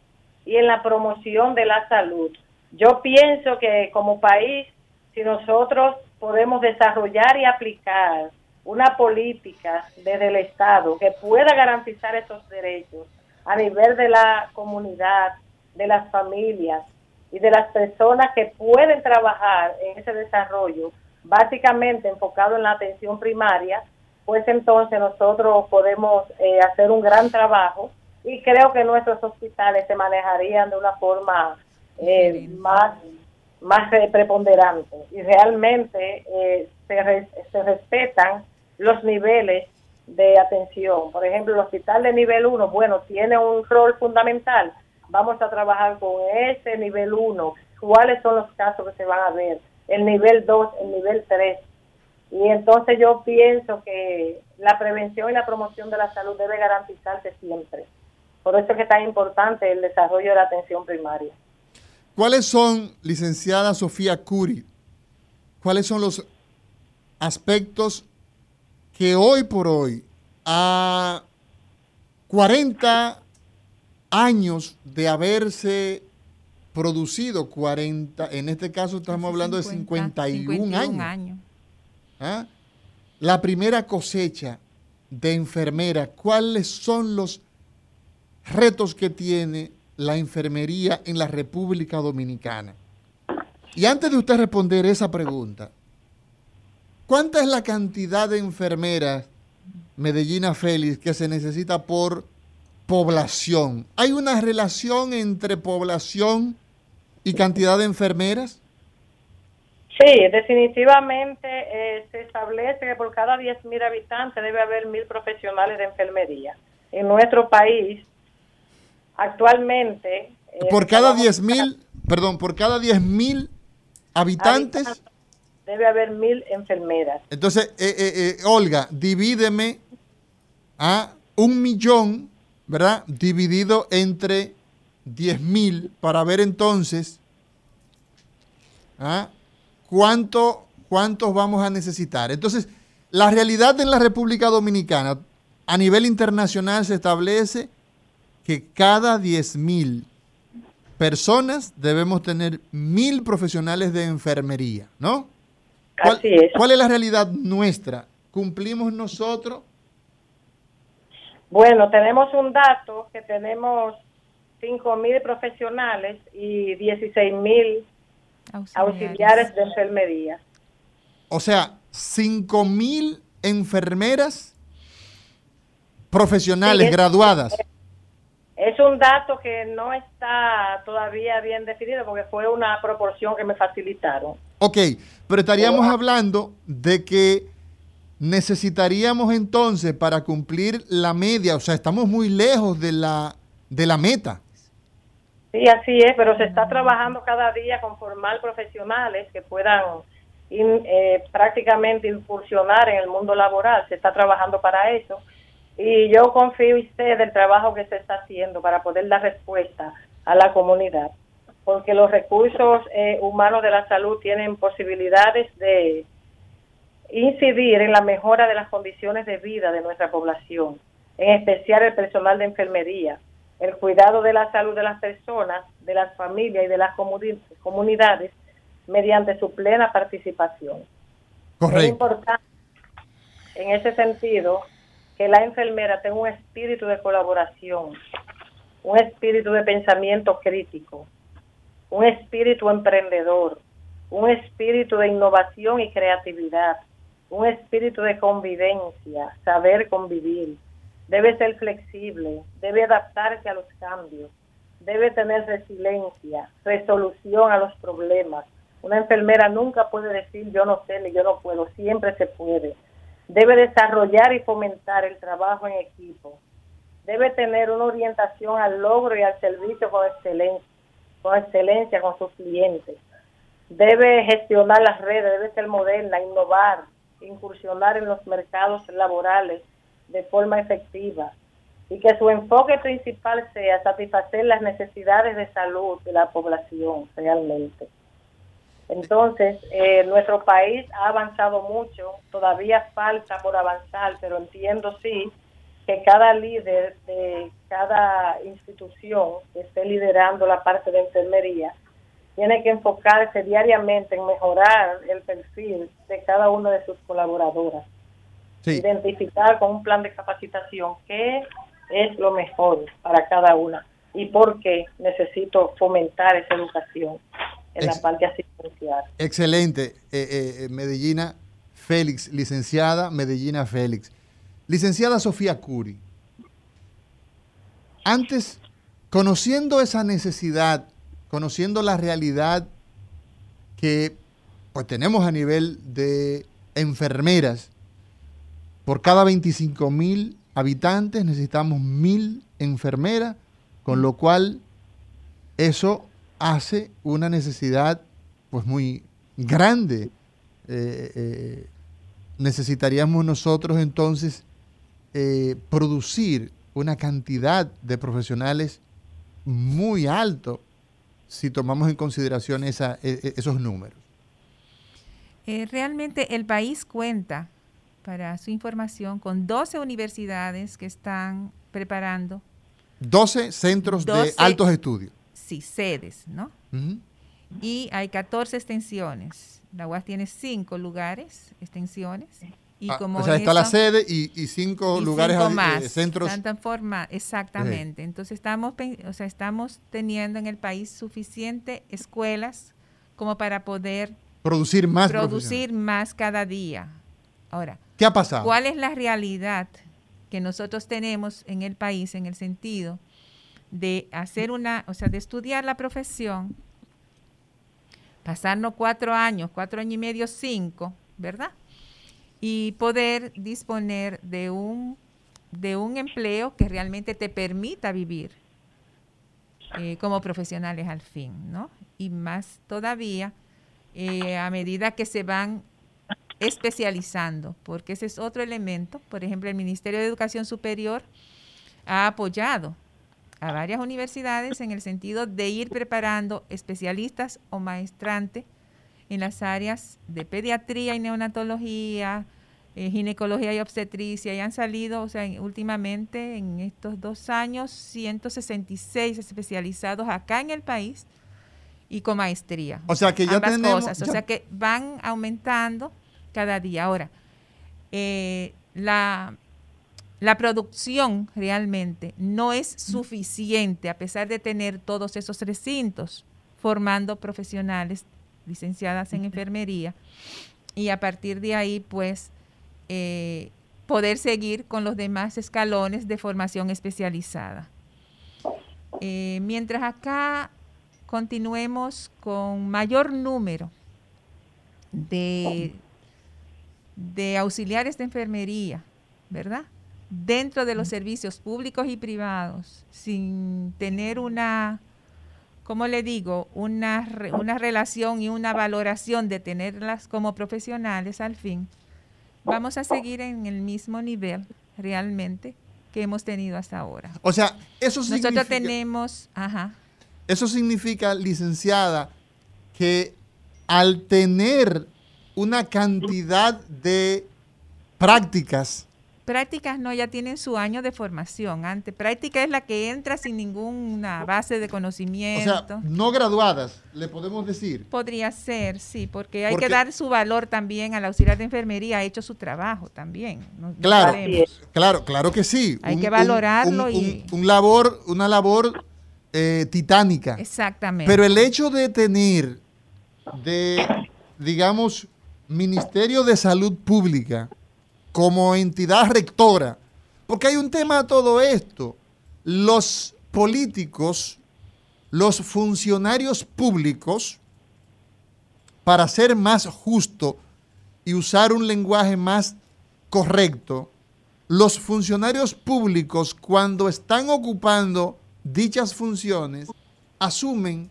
y en la promoción de la salud. Yo pienso que como país, si nosotros podemos desarrollar y aplicar una política desde el Estado que pueda garantizar esos derechos a nivel de la comunidad, de las familias y de las personas que pueden trabajar en ese desarrollo, básicamente enfocado en la atención primaria, pues entonces nosotros podemos eh, hacer un gran trabajo y creo que nuestros hospitales se manejarían de una forma eh, más más preponderante y realmente eh, se, se respetan los niveles de atención. Por ejemplo, el hospital de nivel 1, bueno, tiene un rol fundamental. Vamos a trabajar con ese nivel 1. ¿Cuáles son los casos que se van a ver? El nivel 2, el nivel 3. Y entonces yo pienso que la prevención y la promoción de la salud debe garantizarse siempre. Por eso es que es tan importante el desarrollo de la atención primaria. ¿Cuáles son, licenciada Sofía Curi, cuáles son los aspectos que hoy por hoy, a 40 años de haberse producido 40, en este caso estamos hablando de 51, años. ¿Ah? La primera cosecha de enfermera, ¿cuáles son los retos que tiene la enfermería en la República Dominicana? Y antes de usted responder esa pregunta, ¿cuánta es la cantidad de enfermeras, Medellina Félix, que se necesita por población? ¿Hay una relación entre población y cantidad de enfermeras? Sí, definitivamente eh, se establece que por cada 10.000 habitantes debe haber mil profesionales de enfermería. En nuestro país Actualmente... Eh, por cada 10 mil, perdón, por cada 10 mil habitantes... Debe haber mil enfermeras. Entonces, eh, eh, Olga, divídeme a un millón, ¿verdad? Dividido entre 10 mil para ver entonces ¿ah? cuánto, cuántos vamos a necesitar. Entonces, la realidad en la República Dominicana a nivel internacional se establece que cada 10 mil personas debemos tener mil profesionales de enfermería, ¿no? ¿Cuál, Así es. ¿Cuál es la realidad nuestra? ¿Cumplimos nosotros? Bueno, tenemos un dato que tenemos 5 mil profesionales y 16 mil auxiliares. de enfermería. O sea, 5 mil enfermeras profesionales graduadas. Es un dato que no está todavía bien definido porque fue una proporción que me facilitaron. Ok, pero estaríamos hablando de que necesitaríamos entonces para cumplir la media, o sea, estamos muy lejos de la, de la meta. Sí, así es, pero se está trabajando cada día con formar profesionales que puedan eh, prácticamente incursionar en el mundo laboral. Se está trabajando para eso y yo confío en usted del trabajo que se está haciendo para poder dar respuesta a la comunidad, porque los recursos eh, humanos de la salud tienen posibilidades de incidir en la mejora de las condiciones de vida de nuestra población, en especial el personal de enfermería, el cuidado de la salud de las personas, de las familias y de las comunidades mediante su plena participación. Es importante en ese sentido que la enfermera tenga un espíritu de colaboración, un espíritu de pensamiento crítico, un espíritu emprendedor, un espíritu de innovación y creatividad, un espíritu de convivencia, saber convivir. Debe ser flexible, debe adaptarse a los cambios, debe tener resiliencia, resolución a los problemas. Una enfermera nunca puede decir yo no sé ni yo no puedo, siempre se puede. Debe desarrollar y fomentar el trabajo en equipo, debe tener una orientación al logro y al servicio con excelencia, con excelencia con sus clientes, debe gestionar las redes, debe ser moderna, innovar, incursionar en los mercados laborales de forma efectiva y que su enfoque principal sea satisfacer las necesidades de salud de la población realmente. Entonces, eh, nuestro país ha avanzado mucho, todavía falta por avanzar, pero entiendo sí que cada líder de cada institución que esté liderando la parte de enfermería tiene que enfocarse diariamente en mejorar el perfil de cada una de sus colaboradoras. Sí. Identificar con un plan de capacitación qué es lo mejor para cada una y por qué necesito fomentar esa educación en Ex- la parte asistencial. Excelente, eh, eh, Medellina Félix, licenciada Medellina Félix. Licenciada Sofía Curi, antes, conociendo esa necesidad, conociendo la realidad que pues, tenemos a nivel de enfermeras, por cada 25 mil habitantes necesitamos mil enfermeras, con lo cual eso hace una necesidad pues muy grande. Eh, eh, necesitaríamos nosotros entonces eh, producir una cantidad de profesionales muy alto si tomamos en consideración e- e- esos números. Realmente el país cuenta, para su información, con 12 universidades que están preparando, 12 centros de 12 altos estudios. sí, sedes, ¿no? Ujú. Y hay 14 extensiones. La UAS tiene 5 lugares, extensiones. Y Ah, como o sea, en está la eso- sede y, y cinco y lugares, cinco adi- más, eh, centros. Forma- exactamente. Entonces estamos, o sea, estamos teniendo en el país suficiente escuelas como para poder Producir más producir más cada día. Ahora, ¿Qué ha pasado? ¿cuál es la realidad que nosotros tenemos en el país en el sentido de hacer una, o sea, de estudiar la profesión, pasarnos cuatro años, cuatro años y medio, cinco, ¿verdad? Y poder disponer de un, de un empleo que realmente te permita vivir eh, como profesionales al fin, ¿no? Y más todavía eh, a medida que se van especializando, porque ese es otro elemento. Por ejemplo, el Ministerio de Educación Superior ha apoyado a varias universidades en el sentido de ir preparando especialistas o maestrantes en las áreas de pediatría y neonatología, eh, ginecología y obstetricia, y han salido, o sea, en- últimamente en estos dos años, 166 especializados acá en el país y con maestría. O sea, que ya tenemos- cosas, o ya- sea que van aumentando cada día. Ahora, eh, la, la producción realmente no es suficiente a pesar de tener todos esos recintos formando profesionales licenciadas en enfermería y a partir de ahí pues eh, poder seguir con los demás escalones de formación especializada. Eh, mientras acá continuemos con mayor número de, de auxiliares de enfermería, ¿verdad? Dentro de los servicios públicos y privados, sin tener una, ¿cómo le digo? Una, una relación y una valoración de tenerlas como profesionales al fin, vamos a seguir en el mismo nivel realmente que hemos tenido hasta ahora. O sea, eso significa, Nosotros tenemos, ajá, eso significa, licenciada, que al tener una cantidad de prácticas, prácticas no, ya tienen su año de formación. Antes, práctica es la que entra sin ninguna base de o conocimiento. sea, no graduadas, le podemos decir. Podría ser, sí, porque hay Porque- que dar su valor también al auxiliar de enfermería, ha hecho su trabajo también. no- Claro, claro, claro que sí. Hay que valorarlo un- y- un labor, una labor eh, titánica. Exactamente. Pero el hecho de tener, de, digamos, Ministerio de Salud Pública como entidad rectora, porque hay un tema a todo esto. Los políticos, los funcionarios públicos, para ser más justo y usar un lenguaje más correcto, los funcionarios públicos cuando están ocupando dichas funciones asumen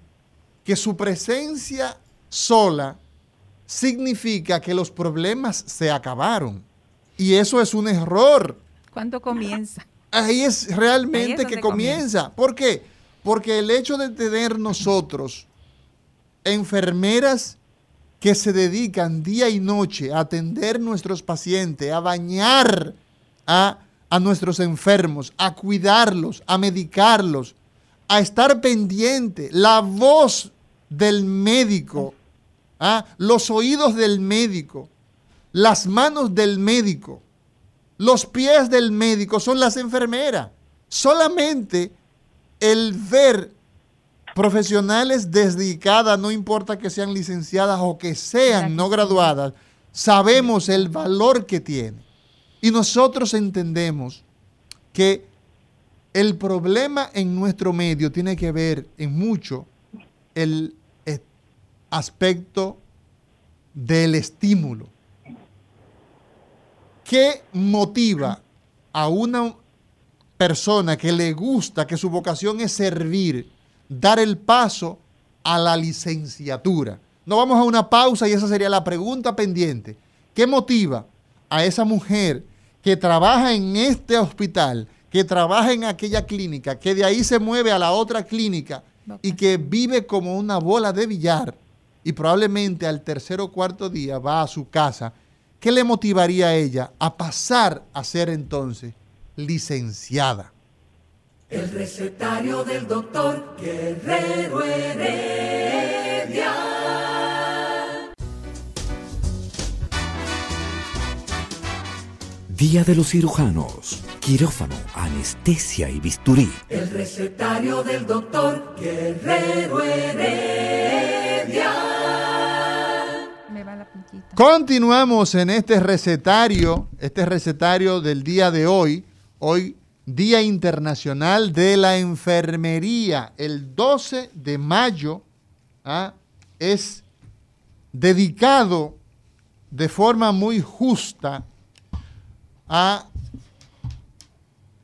que su presencia sola significa que los problemas se acabaron. Y eso es un error. ¿Cuándo comienza? Ahí es realmente Ahí es que donde comienza. ¿Por qué? Porque el hecho de tener nosotros enfermeras que se dedican día y noche a atender nuestros pacientes, a bañar a, a nuestros enfermos, a cuidarlos, a medicarlos, a estar pendiente, la voz del médico, ¿ah? los oídos del médico, las manos del médico, los pies del médico son las enfermeras. Solamente el ver profesionales dedicadas, no importa que sean licenciadas o que sean no graduadas, sabemos el valor que tiene. Y nosotros entendemos que el problema en nuestro medio tiene que ver en mucho el aspecto del estímulo. ¿Qué motiva a una persona que le gusta, que su vocación es servir, dar el paso a la licenciatura? No vamos a una pausa y esa sería la pregunta pendiente. ¿Qué motiva a esa mujer que trabaja en este hospital, que trabaja en aquella clínica, que de ahí se mueve a la otra clínica y que vive como una bola de billar y probablemente al tercer o cuarto día va a su casa, ¿qué le motivaría a ella a pasar a ser entonces licenciada? El recetario del doctor Guerrero Heredia. Día de los cirujanos, quirófano, anestesia y bisturí. El recetario del doctor Guerrero Heredia. Me va la pinchita. Continuamos en este recetario, este recetario del día de hoy, hoy Día Internacional de la Enfermería, el 12 de mayo, ¿ah? es dedicado de forma muy justa a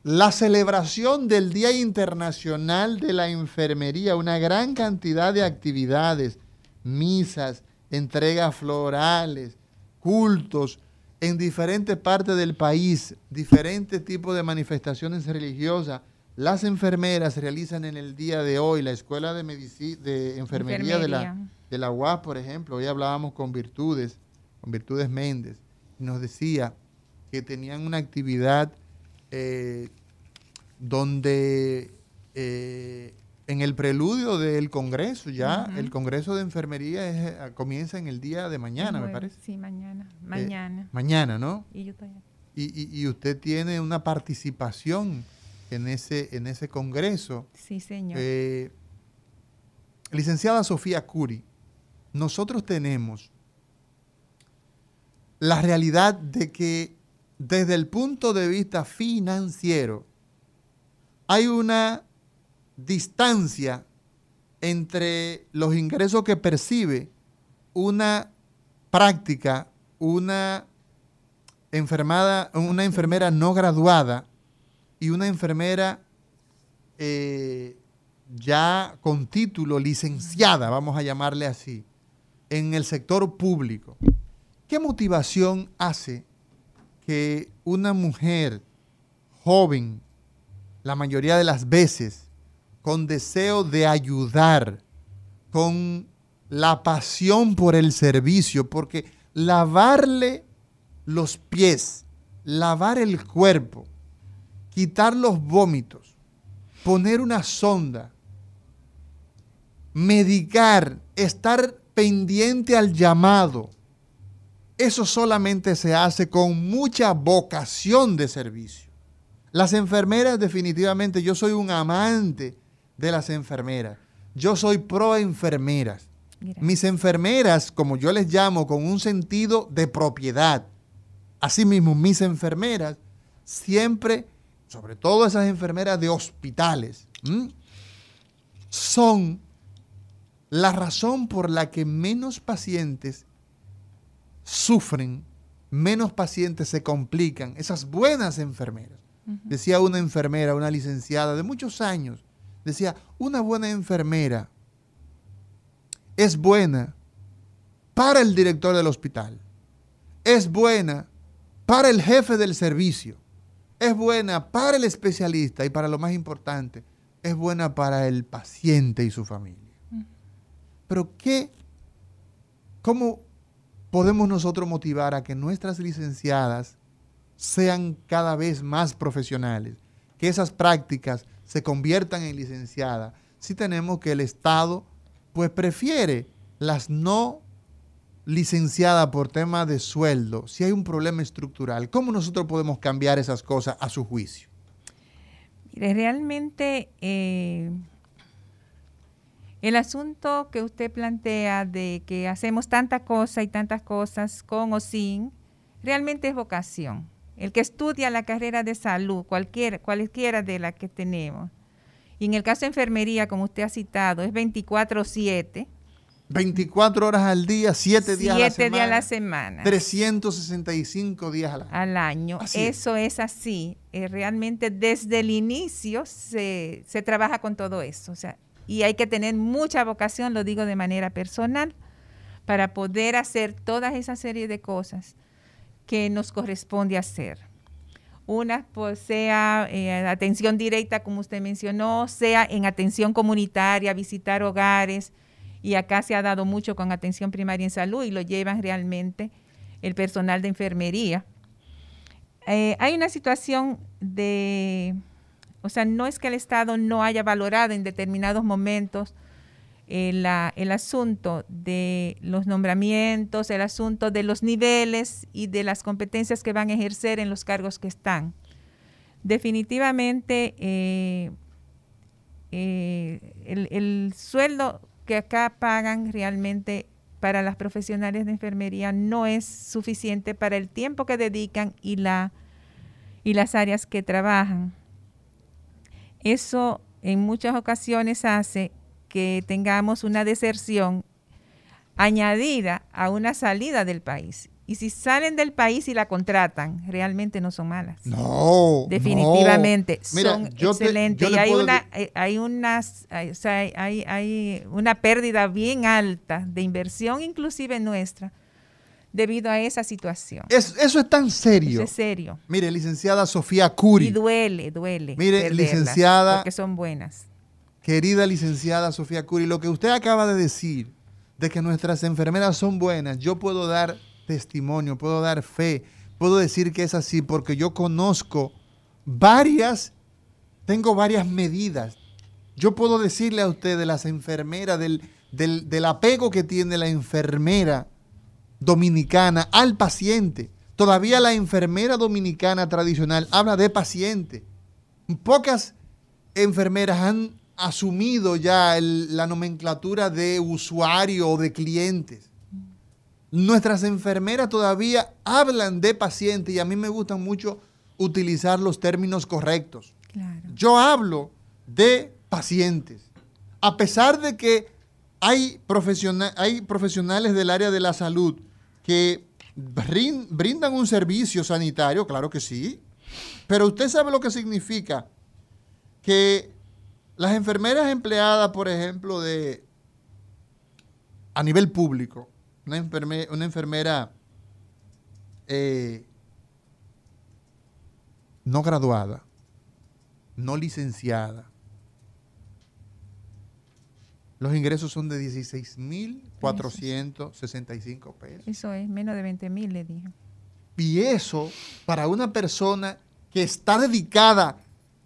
la celebración del Día Internacional de la Enfermería, una gran cantidad de actividades, misas, entregas florales, cultos en diferentes partes del país, diferentes tipos de manifestaciones religiosas. Las enfermeras realizan en el día de hoy la Escuela de, de Enfermería, De, la, de la UAS, por ejemplo. Hoy hablábamos con Virtudes, con Virtudes Méndez, y nos decía que tenían una actividad eh, donde eh, en el preludio del Congreso, ya el Congreso de Enfermería eh, comienza en el día de mañana, me parece. Sí, mañana. Mañana. mañana, ¿no? Y, yo y, usted tiene una participación en ese, en ese Congreso. Sí, señor. licenciada Sofía Curi, nosotros tenemos la realidad de que desde el punto de vista financiero, hay una distancia entre los ingresos que percibe una práctica, una enfermada, una enfermera no graduada y una enfermera eh, ya con título licenciada, vamos a llamarle así, en el sector público. ¿Qué motivación hace que una mujer joven, la mayoría de las veces, con deseo de ayudar, con la pasión por el servicio, porque lavarle los pies, lavar el cuerpo, quitar los vómitos, poner una sonda, medicar, estar pendiente al llamado, eso solamente se hace con mucha vocación de servicio. Las enfermeras definitivamente, yo soy un amante de las enfermeras. Yo soy pro enfermeras. Mis enfermeras, como yo les llamo, con un sentido de propiedad. Asimismo, mis enfermeras siempre, sobre todo esas enfermeras de hospitales, son la razón por la que menos pacientes sufren, menos pacientes se complican, esas buenas enfermeras. Decía una enfermera, una licenciada de muchos años, decía, una buena enfermera es buena para el director del hospital, es buena para el jefe del servicio, es buena para el especialista y para lo más importante, es buena para el paciente y su familia. Pero ¿qué? ¿Cómo podemos nosotros motivar a que nuestras licenciadas sean cada vez más profesionales, que esas prácticas se conviertan en licenciadas, si tenemos que el Estado pues prefiere las no licenciadas por tema de sueldo si hay un problema estructural? ¿Cómo nosotros podemos cambiar esas cosas a su juicio? Mire, realmente eh, el asunto que usted plantea de que hacemos tanta cosa y tantas cosas con o sin, realmente es vocación. El que estudia la carrera de salud, cualquiera, cualquiera de las que tenemos, y en el caso de enfermería, como usted ha citado, es 24/7. 24 horas al día, 7 días a la semana. 7 días a la semana. 365 días al año. Al año. Eso es, así. Eh, realmente desde el inicio se, se trabaja con todo eso. O sea, y hay que tener mucha vocación, lo digo de manera personal, para poder hacer toda esa serie de cosas que nos corresponde hacer. Una pues sea eh, atención directa, como usted mencionó, sea en atención comunitaria, visitar hogares, y acá se ha dado mucho con atención primaria en salud y lo llevan realmente el personal de enfermería. Eh, hay una situación de, o sea, no es que el Estado no haya valorado en determinados momentos el, el asunto de los nombramientos, el asunto de los niveles y de las competencias que van a ejercer en los cargos que están. Definitivamente, eh, eh, el, el sueldo que acá pagan realmente para las profesionales de enfermería no es suficiente para el tiempo que dedican y las áreas que trabajan. Eso en muchas ocasiones hace que tengamos una deserción añadida a una salida del país. Y si salen del país y la contratan, realmente no son malas. No. Definitivamente. son excelentes. y hay una, eh, hay, unas, hay, hay, hay, una pérdida bien alta de inversión, inclusive nuestra, debido a esa situación. eso es tan serio. es serio. Mire, licenciada Sofía Curi. Y duele, duele. Mire, licenciada. Porque son buenas. Querida licenciada Sofía Curi, lo que usted acaba de decir de que nuestras enfermeras son buenas, yo puedo dar testimonio, puedo dar fe, puedo decir que es así porque yo conozco varias, tengo varias medidas. Yo puedo decirle a usted de las enfermeras, del, del, apego que tiene la enfermera dominicana al paciente. Todavía la enfermera dominicana tradicional habla de paciente. Pocas enfermeras han asumido ya la nomenclatura de usuario o de clientes. Nuestras enfermeras todavía hablan de paciente y a mí me gusta mucho utilizar los términos correctos. Yo hablo de pacientes. A pesar de que hay, hay profesionales del área de la salud que brindan un servicio sanitario, claro que sí, pero usted sabe lo que significa que las enfermeras empleadas, por ejemplo, de a nivel público, una, enfermera, eh, no graduada, no licenciada, los ingresos son de 16.465 pesos. Eso es, menos de 20.000 le dije. Y eso, para una persona que está dedicada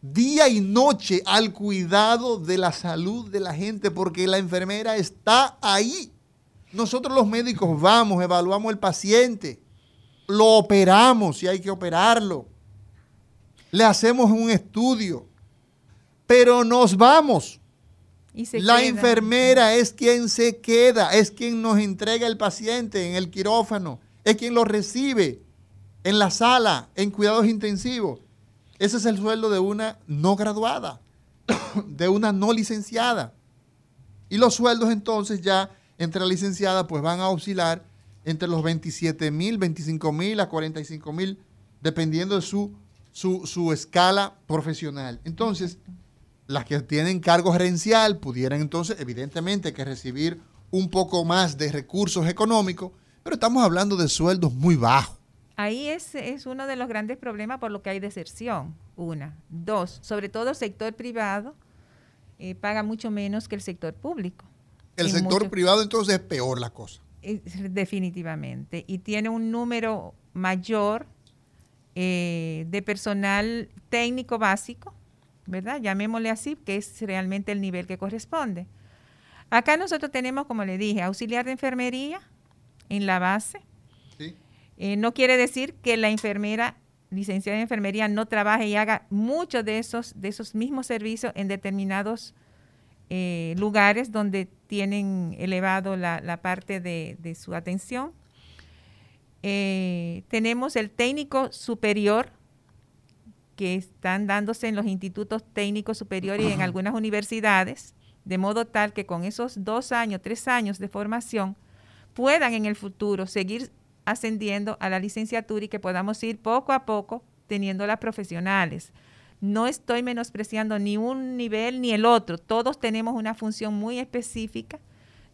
día y noche al cuidado de la salud de la gente, porque la enfermera está ahí nosotros los médicos vamos, evaluamos el paciente, lo operamos si hay que operarlo, le hacemos un estudio, pero nos vamos. La enfermera es quien se queda, es quien nos entrega el paciente en el quirófano, es quien lo recibe en la sala, en cuidados intensivos. Ese es el sueldo de una no graduada, de una no licenciada. Y los sueldos entonces ya entre la licenciada, pues van a oscilar entre los 27 mil, 25 mil a 45 mil, dependiendo de su, su, escala profesional. Entonces, las que tienen cargo gerencial pudieran entonces, evidentemente, que recibir un poco más de recursos económicos, pero estamos hablando de sueldos muy bajos. Ahí es, es uno de los grandes problemas por lo que hay deserción, una. Dos, sobre todo el sector privado eh, paga mucho menos que el sector público. El sector privado entonces es peor la cosa. Definitivamente. Y tiene un número mayor eh, de personal técnico básico, ¿verdad? Llamémosle así, que es realmente el nivel que corresponde. Acá nosotros tenemos, como le dije, auxiliar de enfermería en la base. Sí. Eh, no quiere decir que la enfermera licenciada en enfermería no trabaje y haga muchos de esos, de esos mismos servicios en determinados eh, lugares donde tienen elevado la, la parte de, de su atención. Eh, tenemos el técnico superior que están dándose en los institutos técnicos superiores y en algunas universidades, de modo tal que con esos dos años, tres años de formación, puedan en el futuro seguir ascendiendo a la licenciatura y que podamos ir poco a poco teniendo las profesionales. No estoy menospreciando ni un nivel ni el otro. Todos tenemos una función muy específica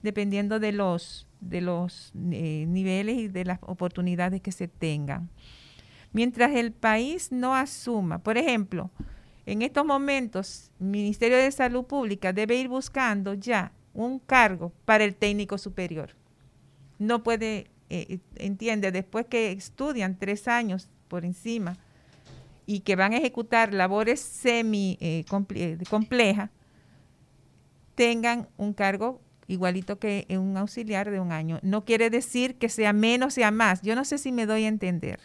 dependiendo de los, de los eh, niveles y de las oportunidades que se tengan. Mientras el país no asuma, por ejemplo, en estos momentos, el Ministerio de Salud Pública debe ir buscando ya un cargo para el técnico superior. No puede, eh, entiende, después que estudian tres años por encima y que van a ejecutar labores semi eh, eh, complejas, tengan un cargo igualito que un auxiliar de un año. No quiere decir que sea menos, sea más. Yo no sé si me doy a entender.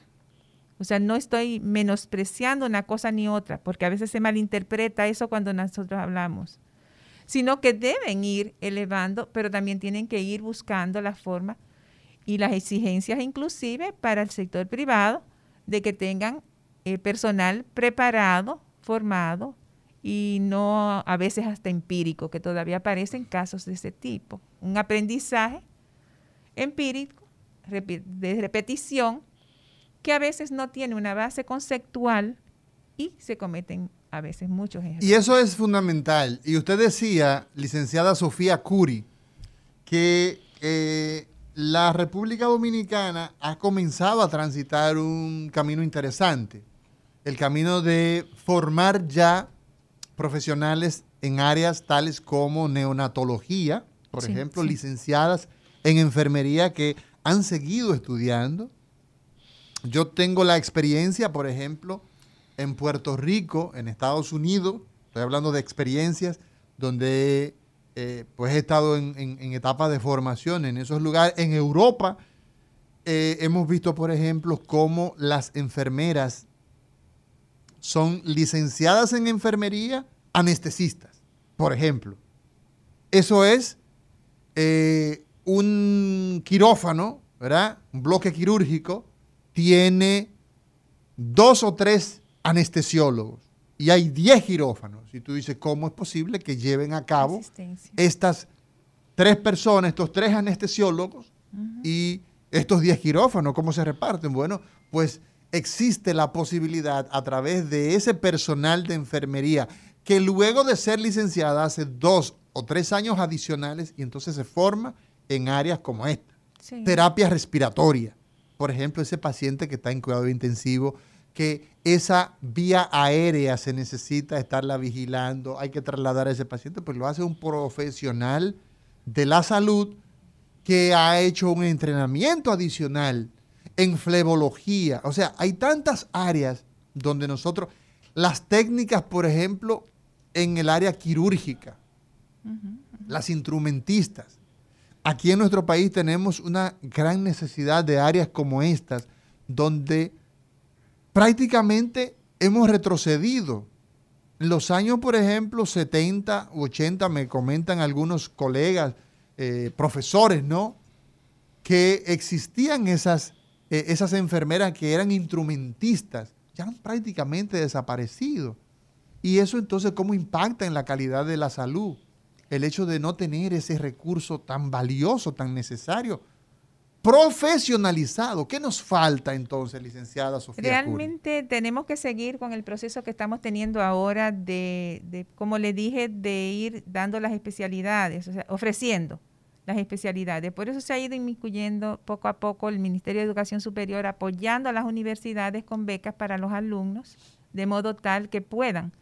O sea, no estoy menospreciando una cosa ni otra, porque a veces se malinterpreta eso cuando nosotros hablamos, sino que deben ir elevando, pero también tienen que ir buscando la forma y las exigencias inclusive para el sector privado de que tengan eh, personal preparado, formado y no a veces hasta empírico, que todavía aparecen casos de ese tipo. Un aprendizaje empírico, de repetición, que a veces no tiene una base conceptual y se cometen a veces muchos errores. Y eso es fundamental. Y usted decía, licenciada Sofía Curi, que eh, la República Dominicana ha comenzado a transitar un camino interesante. El camino de formar ya profesionales en áreas tales como neonatología, por Sí, ejemplo, sí. licenciadas en enfermería que han seguido estudiando. Yo tengo la experiencia, por ejemplo, en Puerto Rico, en Estados Unidos, estoy hablando de experiencias donde eh, pues he estado en, etapas de formación en esos lugares. En Europa eh, hemos visto, por ejemplo, cómo las enfermeras son licenciadas en enfermería, anestesistas, por ejemplo. Eso es eh, un quirófano, ¿verdad? Un bloque quirúrgico, tiene dos o tres anestesiólogos y hay diez quirófanos. Y tú dices, ¿cómo es posible que lleven a cabo estas tres personas, estos tres anestesiólogos y estos 10 quirófanos, ¿cómo se reparten? Bueno, pues existe la posibilidad a través de ese personal de enfermería que luego de ser licenciada hace dos o tres años adicionales y entonces se forma en áreas como esta. Sí. Terapia respiratoria. Por ejemplo, ese paciente que está en cuidado intensivo, que esa vía aérea se necesita estarla vigilando, hay que trasladar a ese paciente, pues lo hace un profesional de la salud que ha hecho un entrenamiento adicional en flebología. O sea, hay tantas áreas donde nosotros, las técnicas, por ejemplo, en el área quirúrgica, las instrumentistas. Aquí en nuestro país tenemos una gran necesidad de áreas como estas, donde prácticamente hemos retrocedido. En los años, por ejemplo, 70, 80, me comentan algunos colegas, eh, profesores, ¿no? Que existían esas, eh, esas enfermeras que eran instrumentistas, ya han prácticamente desaparecido. Y eso entonces, ¿cómo impacta en la calidad de la salud? El hecho de no tener ese recurso tan valioso, tan necesario, profesionalizado. ¿Qué nos falta entonces, licenciada Sofía? Realmente tenemos que seguir con el proceso que estamos teniendo ahora de, de, como le dije, de ir dando las especialidades, o sea, ofreciendo las especialidades. Por eso se ha ido inmiscuyendo poco a poco el Ministerio de Educación Superior, apoyando a las universidades con becas para los alumnos, de modo tal que puedan.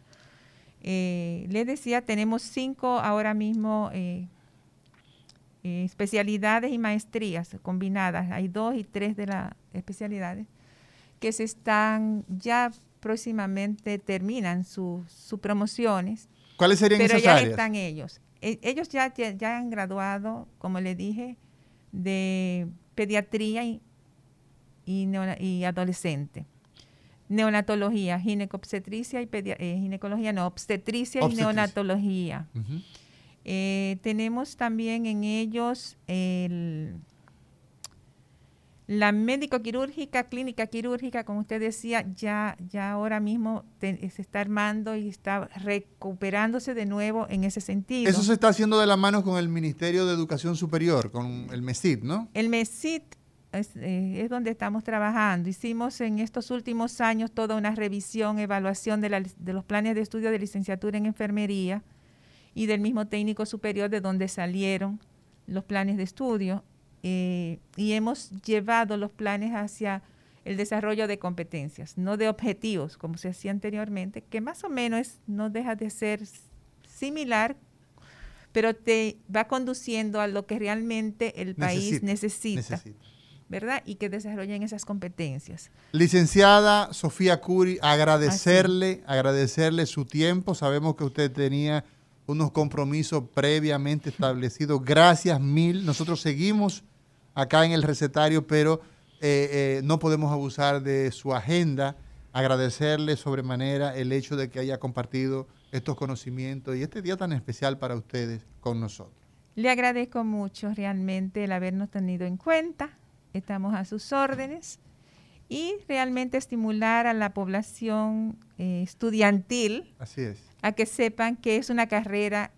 Eh, les decía, tenemos cinco ahora mismo eh, eh, especialidades y maestrías combinadas. Hay dos y tres de las especialidades que se están ya próximamente terminan sus promociones, ¿Cuáles serían pero esas ya áreas? están ellos. e- ellos ya, ya, ya han graduado, como le dije, de pediatría y, y adolescente. Neonatología, ginecobstetricia y eh, ginecología, no, obstetricia y neonatología. Eh, tenemos también en ellos el, la médico quirúrgica, clínica quirúrgica, como usted decía, ya, ya ahora mismo te- se está armando y está recuperándose de nuevo en ese sentido. Eso se está haciendo de la mano con el Ministerio de Educación Superior, con el MESID, ¿no? El MESIT es, eh, es donde estamos trabajando. Hicimos en estos últimos años toda una revisión, evaluación de, la lic- de los planes de estudio de licenciatura en enfermería y del mismo técnico superior de donde salieron los planes de estudio. eh, y hemos llevado los planes hacia el desarrollo de competencias, no de objetivos, como se hacía anteriormente, que más o menos no deja de ser similar, pero te va conduciendo a lo que realmente el país necesita. necesita. ¿Verdad? Y que desarrollen esas competencias. Licenciada Sofía Curi, agradecerle, agradecerle su tiempo. Sabemos que usted tenía unos compromisos previamente establecidos. Gracias mil. Nosotros seguimos acá en el recetario, pero eh, eh, no podemos abusar de su agenda. Agradecerle sobremanera el hecho de que haya compartido estos conocimientos y este día tan especial para ustedes con nosotros. Le agradezco mucho realmente el habernos tenido en cuenta. Estamos a sus órdenes y realmente estimular a la población eh, estudiantil Así es. a que sepan que es una carrera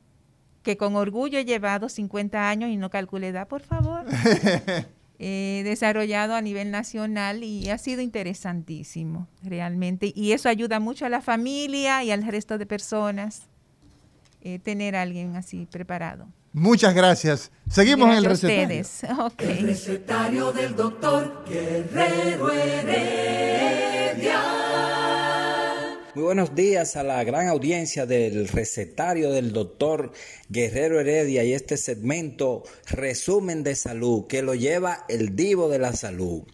que con orgullo he llevado 50 años y no calcule edad, por favor. eh, desarrollado a nivel nacional y ha sido interesantísimo realmente. Y eso ayuda mucho a la familia y al resto de personas eh, tener a alguien así preparado. Muchas gracias. Seguimos en el recetario. El recetario del doctor Guerrero Heredia. Muy buenos días a la gran audiencia del recetario del doctor Guerrero Heredia y este segmento resumen de salud que lo lleva el divo de la salud.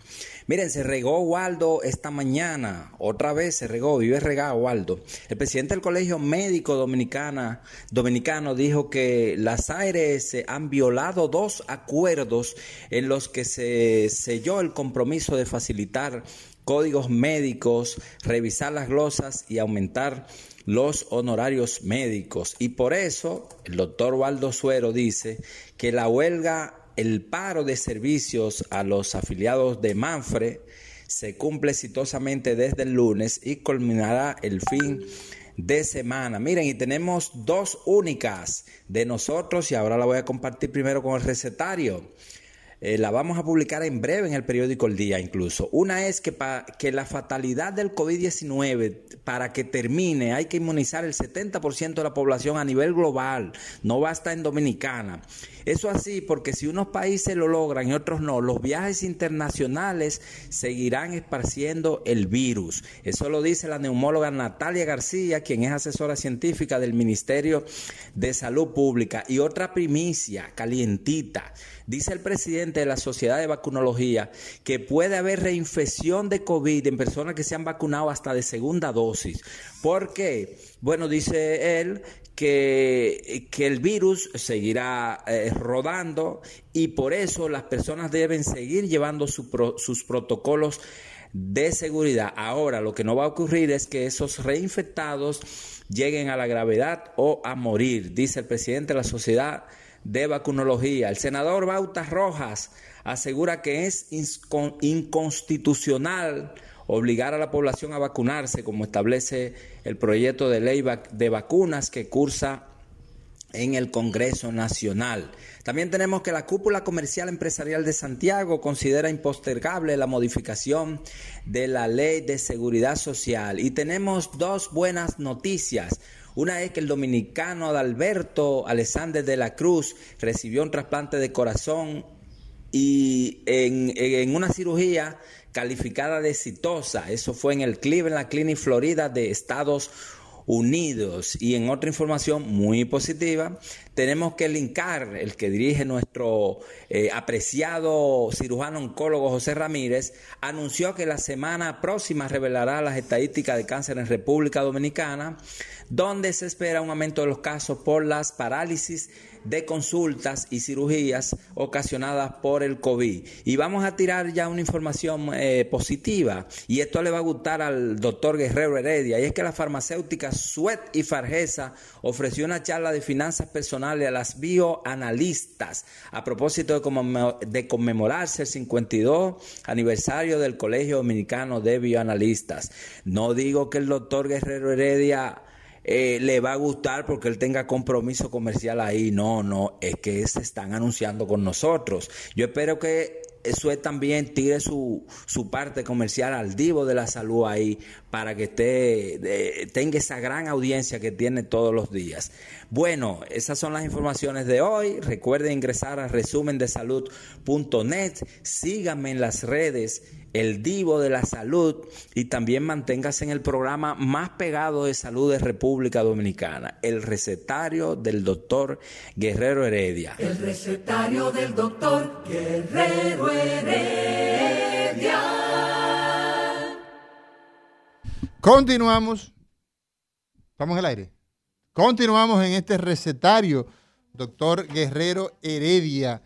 Miren, se regó Waldo esta mañana, otra vez se regó, vive regado Waldo. El presidente del Colegio Médico Dominicana, Dominicano dijo que las ARS han violado dos acuerdos en los que se selló el compromiso de facilitar códigos médicos, revisar las glosas y aumentar los honorarios médicos. Y por eso el doctor Waldo Suero dice que la huelga, el paro de servicios a los afiliados de Manfre se cumple exitosamente desde el lunes y culminará el fin de semana. Miren, y tenemos dos únicas de nosotros y ahora la voy a compartir primero con el recetario. Eh, la vamos a publicar en breve en el periódico El Día incluso. Una es que, que la fatalidad del COVID-19, para que termine, hay que inmunizar el 70% de la población a nivel global, no basta en Dominicana. Eso así porque si unos países lo logran y otros no, los viajes internacionales seguirán esparciendo el virus. Eso lo dice la neumóloga Natalia García, quien es asesora científica del Ministerio de Salud Pública. Y otra primicia calientita. Dice el presidente de la Sociedad de Vacunología que puede haber reinfección de COVID en personas que se han vacunado hasta de segunda dosis. ¿Por qué? Bueno, dice él que, que el virus seguirá eh, rodando y por eso las personas deben seguir llevando sus protocolos de seguridad. Ahora, lo que no va a ocurrir es que esos reinfectados lleguen a la gravedad o a morir, dice el presidente de la Sociedad de Vacunología. El senador Bautas Rojas asegura que es inconstitucional obligar a la población a vacunarse, como establece el proyecto de ley de vacunas que cursa en el Congreso Nacional. También tenemos que la cúpula comercial empresarial de Santiago considera impostergable la modificación de la ley de seguridad social. Y tenemos dos buenas noticias. Una es que el dominicano Adalberto Alexander de la Cruz recibió un trasplante de corazón y en, en una cirugía calificada de exitosa. Eso fue en el Cleveland Clinic Florida de Estados unidos. Y en otra información muy positiva, tenemos que linkar, el que dirige nuestro eh, apreciado cirujano oncólogo José Ramírez, anunció que la semana próxima revelará las estadísticas de cáncer en República Dominicana, donde se espera un aumento de los casos por las parálisis de consultas y cirugías ocasionadas por el COVID. Y vamos a tirar ya una información eh, positiva y esto le va a gustar al doctor Guerrero Heredia y es que la farmacéutica Suet y Fargesa ofreció una charla de finanzas personales a las bioanalistas a propósito de, de conmemorarse el 52 aniversario del Colegio Dominicano de Bioanalistas. No digo que el doctor Guerrero Heredia eh, le va a gustar porque él tenga compromiso comercial ahí. No, no, es que se están anunciando con nosotros. Yo espero que eso también tire su, su, parte comercial al divo de la salud ahí para que esté, tenga esa gran audiencia que tiene todos los días. Bueno, esas son las informaciones de hoy. Recuerden ingresar a resumendesalud.net. Síganme en las redes el Divo de la Salud y también manténgase en el programa más pegado de salud de República Dominicana, el recetario del doctor Guerrero Heredia. El recetario del doctor Guerrero Heredia. Continuamos. Estamos al aire. Continuamos en este recetario, doctor Guerrero Heredia.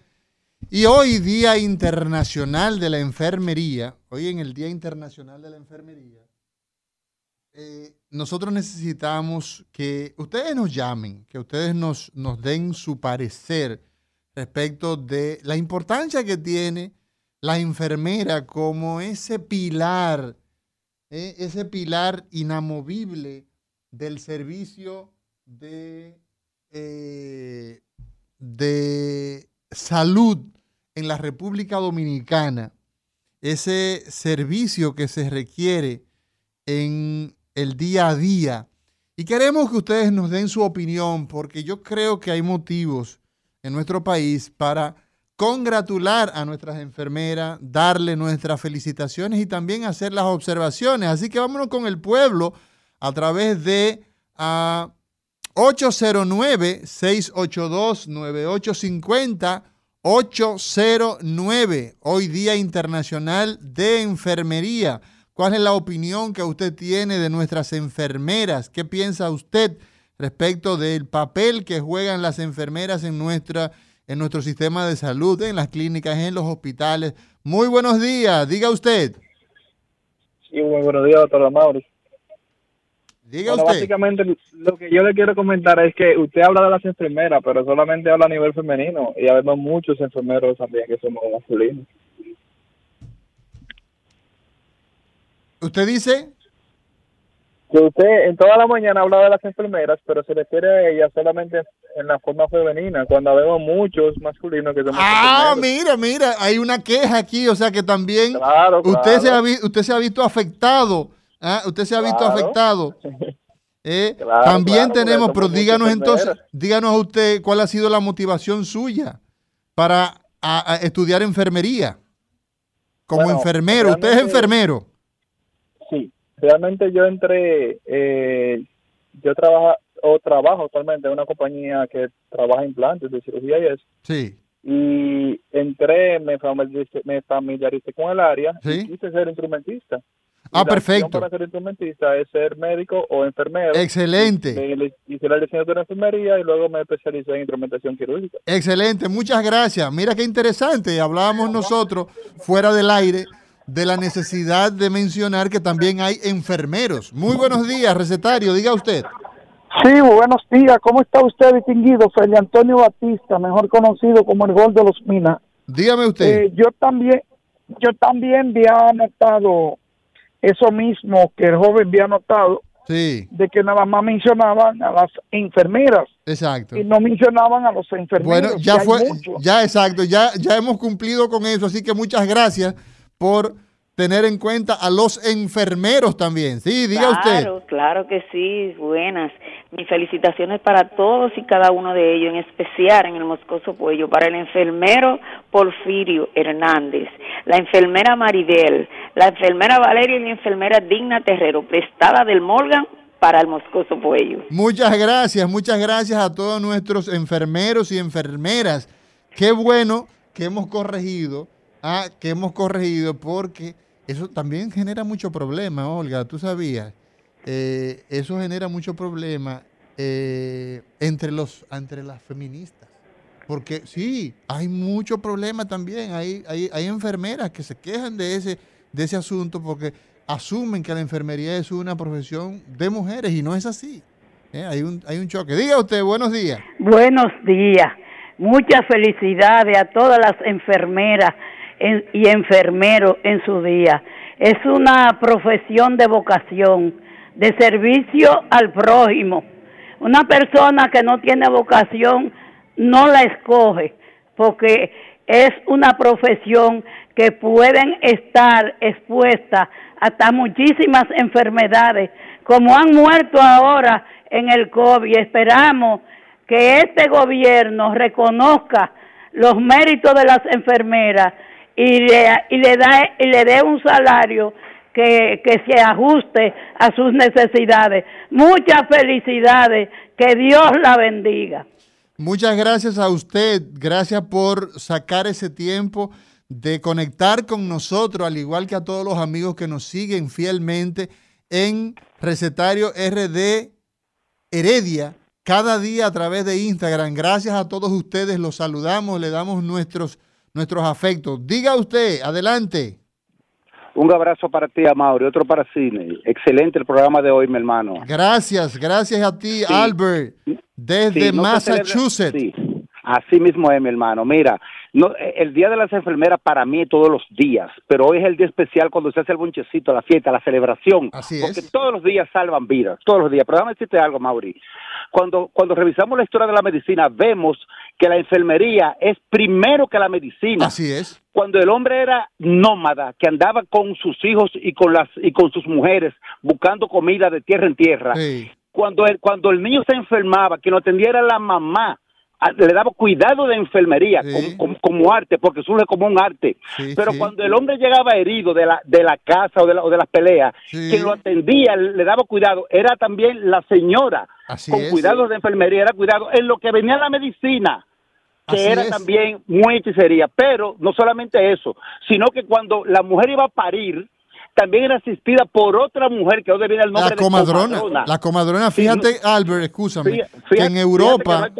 Y hoy, Día Internacional de la Enfermería, hoy en el Día Internacional de la Enfermería, eh, nosotros necesitamos que ustedes nos llamen, que ustedes nos, nos den su parecer respecto de la importancia que tiene la enfermera como ese pilar, eh, ese pilar inamovible del servicio de, eh, de salud en la República Dominicana, ese servicio que se requiere en el día a día. Y queremos que ustedes nos den su opinión porque yo creo que hay motivos en nuestro país para congratular a nuestras enfermeras, darle nuestras felicitaciones y también hacer las observaciones. Así que vámonos con el pueblo a través de 809-682-9850 809, hoy Día Internacional de Enfermería. ¿Cuál es la opinión que usted tiene de nuestras enfermeras? ¿Qué piensa usted respecto del papel que juegan las enfermeras en, nuestra, en nuestro sistema de salud, en las clínicas, en los hospitales? Muy buenos días, diga usted. Sí, muy buenos días, doctor Mauri. Diga usted. Básicamente lo que yo le quiero comentar es que usted habla de las enfermeras, pero solamente habla a nivel femenino y habemos muchos enfermeros también que somos masculinos. ¿Usted dice? Que usted en toda la mañana habla de las enfermeras, pero se refiere a ellas solamente en la forma femenina, cuando vemos muchos masculinos que somos Ah, mira, mira, hay una queja aquí, o sea que también usted, Se ha, usted se ha visto afectado ¿Ah? Usted se ha visto afectado. ¿Eh? También tenemos, pero díganos entonces, díganos a usted cuál ha sido la motivación suya para estudiar enfermería. Como enfermero, usted es enfermero. Sí, realmente yo entré, eh, yo trabajo o trabajo actualmente en una compañía que trabaja implantes de cirugía y eso. Sí. Y entré, me familiaricé, me familiaricé con el área y quise ser instrumentista. Ah, perfecto. Para ser instrumentista es ser médico o enfermero. Excelente. Hice la licenciatura de enfermería y luego me especialicé en instrumentación quirúrgica. Excelente, muchas gracias. Mira qué interesante. Hablábamos nosotros fuera del aire de la necesidad de mencionar que también hay enfermeros. Muy buenos días, recetario, diga usted. Sí, buenos días. ¿Cómo está usted, distinguido? Felipe Antonio Batista, mejor conocido como el Gol de los Minas. Dígame usted. Eh, yo también, yo también había notado eso mismo que el joven había notado, de que nada más mencionaban a las enfermeras. Exacto. Y no mencionaban a los enfermeros. Bueno, ya fue, ya exacto, ya, ya hemos cumplido con eso, así que muchas gracias por tener en cuenta a los enfermeros también. Sí, diga usted. Claro, claro que sí, buenas. Mis felicitaciones para todos y cada uno de ellos, en especial en el Moscoso Puello, para el enfermero Porfirio Hernández, la enfermera Maribel, la enfermera Valeria y la enfermera Digna Terrero, prestada del Morgan para el Moscoso Puello. Muchas gracias, muchas gracias a todos nuestros enfermeros y enfermeras. Qué bueno que hemos corregido, ah, que hemos corregido porque eso también genera mucho problema, Olga, tú sabías. Eh, eso genera mucho problema eh, entre, los, entre las feministas. Porque sí, hay mucho problema también. Hay, hay, hay enfermeras que se quejan de ese, de ese asunto porque asumen que la enfermería es una profesión de mujeres y no es así. Eh, hay, un, hay un choque. Diga usted, buenos días. Buenos días. Muchas felicidades a todas las enfermeras y enfermeros en su día. Es una profesión de vocación, de servicio al prójimo. Una persona que no tiene vocación no la escoge porque es una profesión que pueden estar expuestas hasta muchísimas enfermedades, como han muerto ahora en el COVID. Esperamos que este gobierno reconozca los méritos de las enfermeras y le, y le, da, y le dé un salario que, que se ajuste a sus necesidades. Muchas felicidades, que Dios la bendiga. Muchas gracias a usted, gracias por sacar ese tiempo de conectar con nosotros, al igual que a todos los amigos que nos siguen fielmente en Recetario RD Heredia cada día a través de Instagram. Gracias a todos ustedes, los saludamos, le damos nuestros, nuestros afectos. Diga usted, adelante. Un abrazo para ti, Amaury, otro para Cine. Excelente el programa de hoy, mi hermano. Gracias, gracias a ti, Albert, desde Massachusetts. Así mismo es, mi hermano. Mira, no, el Día de las Enfermeras para mí es todos los días, pero hoy es el día especial cuando se hace el bonchecito, la fiesta, la celebración. Así porque todos los días salvan vidas, todos los días. Pero déjame decirte algo, Mauri. Cuando, cuando revisamos la historia de la medicina, vemos que la enfermería es primero que la medicina. Así es. Cuando el hombre era nómada, que andaba con sus hijos y con las y con sus mujeres buscando comida de tierra en tierra. Cuando el, cuando el niño se enfermaba, que lo atendiera la mamá, le daba cuidado de enfermería como, arte, porque surge como un arte. Pero cuando el hombre llegaba herido de la, de la casa o de, la, o de las peleas, quien lo atendía, le daba cuidado, era también la señora, con cuidado de enfermería, era cuidado en lo que venía la medicina que era también muy hechicería, pero no solamente eso, sino que cuando la mujer iba a parir, también era asistida por otra mujer que hoy viene el nombre la comadrona, La comadrona, fíjate, Albert, escúchame, que en Europa...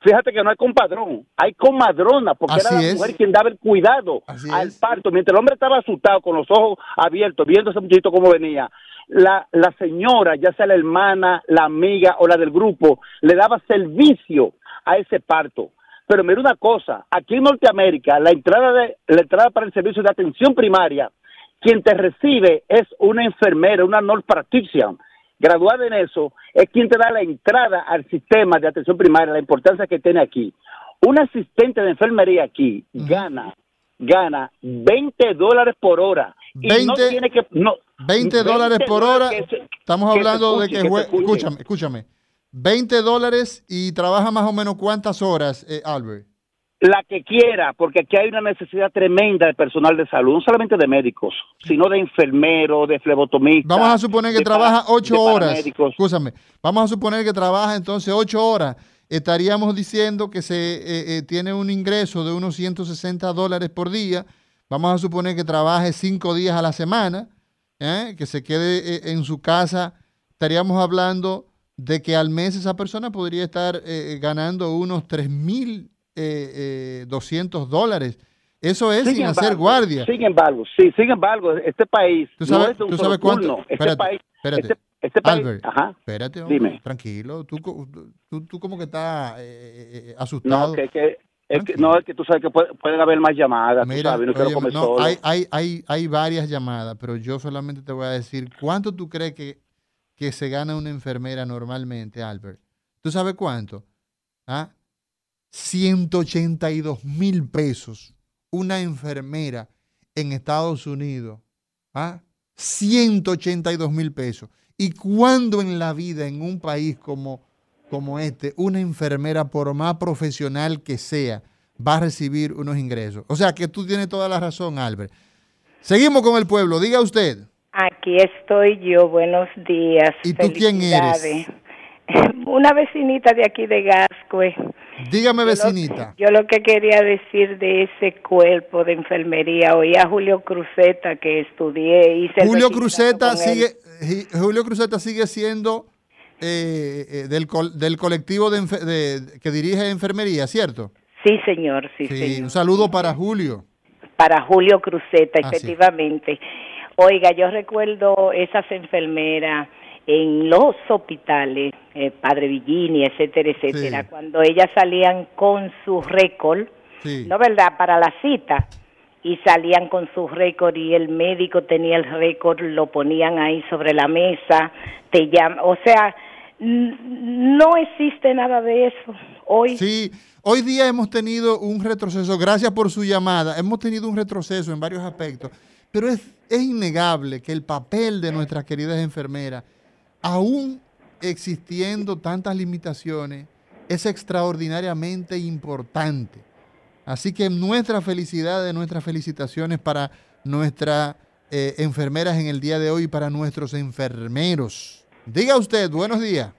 Fíjate que no hay compadrón, hay comadrona, porque era la mujer quien daba el cuidado al parto. Mientras el hombre estaba asustado, con los ojos abiertos, viendo ese muchachito cómo venía, la, la señora, ya sea la hermana, la amiga o la del grupo, le daba servicio a ese parto. Pero mira una cosa, aquí en Norteamérica, la entrada, de, la entrada para el servicio de atención primaria, quien te recibe es una enfermera, una nurse practitioner graduada en eso, es quien te da la entrada al sistema de atención primaria, la importancia que tiene aquí. Un asistente de enfermería aquí gana, gana 20 dólares por hora. Y 20, no tiene que, no, 20 dólares por hora. estamos hablando de que, escúchame, escúchame. 20 dólares y trabaja más o menos cuántas horas, eh, Albert la que quiera, porque aquí hay una necesidad tremenda de personal de salud, no solamente de médicos, sino de enfermeros, de flebotomistas. Vamos a suponer que trabaja ocho horas. Escúchame, vamos a suponer que trabaja entonces ocho horas. Estaríamos diciendo que se eh, eh, tiene un ingreso de unos 160 dólares por día. Vamos a suponer que trabaje cinco días a la semana, ¿eh? que se quede en su casa. Estaríamos hablando de que al mes esa persona podría estar ganando unos 3 mil eh, 200 eh, dólares. Eso es sin, hacer guardia. Sin embargo, sí, sin embargo, este país. ¿Tú sabes, ¿tú sabes cuánto? Este espérate, país, espérate. Este, este país, Albert, ajá, espérate, dime. tranquilo. Tú, tú, tú, como que estás eh, eh, asustado. No, que, que, es que, no, es que tú sabes que pueden haber más llamadas. Mira, sabes, no oye, no. Hay, hay, hay, hay varias llamadas, pero yo solamente te voy a decir cuánto tú crees que, que se gana una enfermera normalmente, Albert. ¿Tú sabes cuánto? ¿Ah? 182 mil pesos una enfermera en Estados Unidos. ¿ah? 182 mil pesos. ¿Y cuándo en la vida, en un país como, como este, una enfermera, por más profesional que sea, va a recibir unos ingresos? O sea que tú tienes toda la razón, Albert. Seguimos con el pueblo. Diga usted. Aquí estoy yo, buenos días. ¿Y tú quién eres? Una vecinita de aquí de Gascue. Dígame, vecinita. Yo lo, que quería decir de ese cuerpo de enfermería, oía a Julio Cruzeta que estudié. Hice Julio Cruzeta sigue, Julio Cruzeta sigue siendo eh, eh, del, del colectivo de, que dirige enfermería, ¿cierto? Sí, señor, sí, señor. Un saludo para Julio. Para Julio Cruzeta, ah, efectivamente. Oiga, yo recuerdo esas enfermeras en los hospitales, eh, Padre Villini, etcétera, etcétera, cuando ellas salían con su récord, ¿no verdad?, para la cita, y salían con su récord y el médico tenía el récord, lo ponían ahí sobre la mesa, te llama, o sea, no existe nada de eso hoy. Sí, hoy día hemos tenido un retroceso, gracias por su llamada, hemos tenido un retroceso en varios aspectos, pero es, es innegable que el papel de nuestras queridas enfermeras aún existiendo tantas limitaciones, es extraordinariamente importante. Así que nuestra felicidad, nuestras felicitaciones para nuestras eh, enfermeras en el día de hoy y para nuestros enfermeros. Diga usted, buenos días.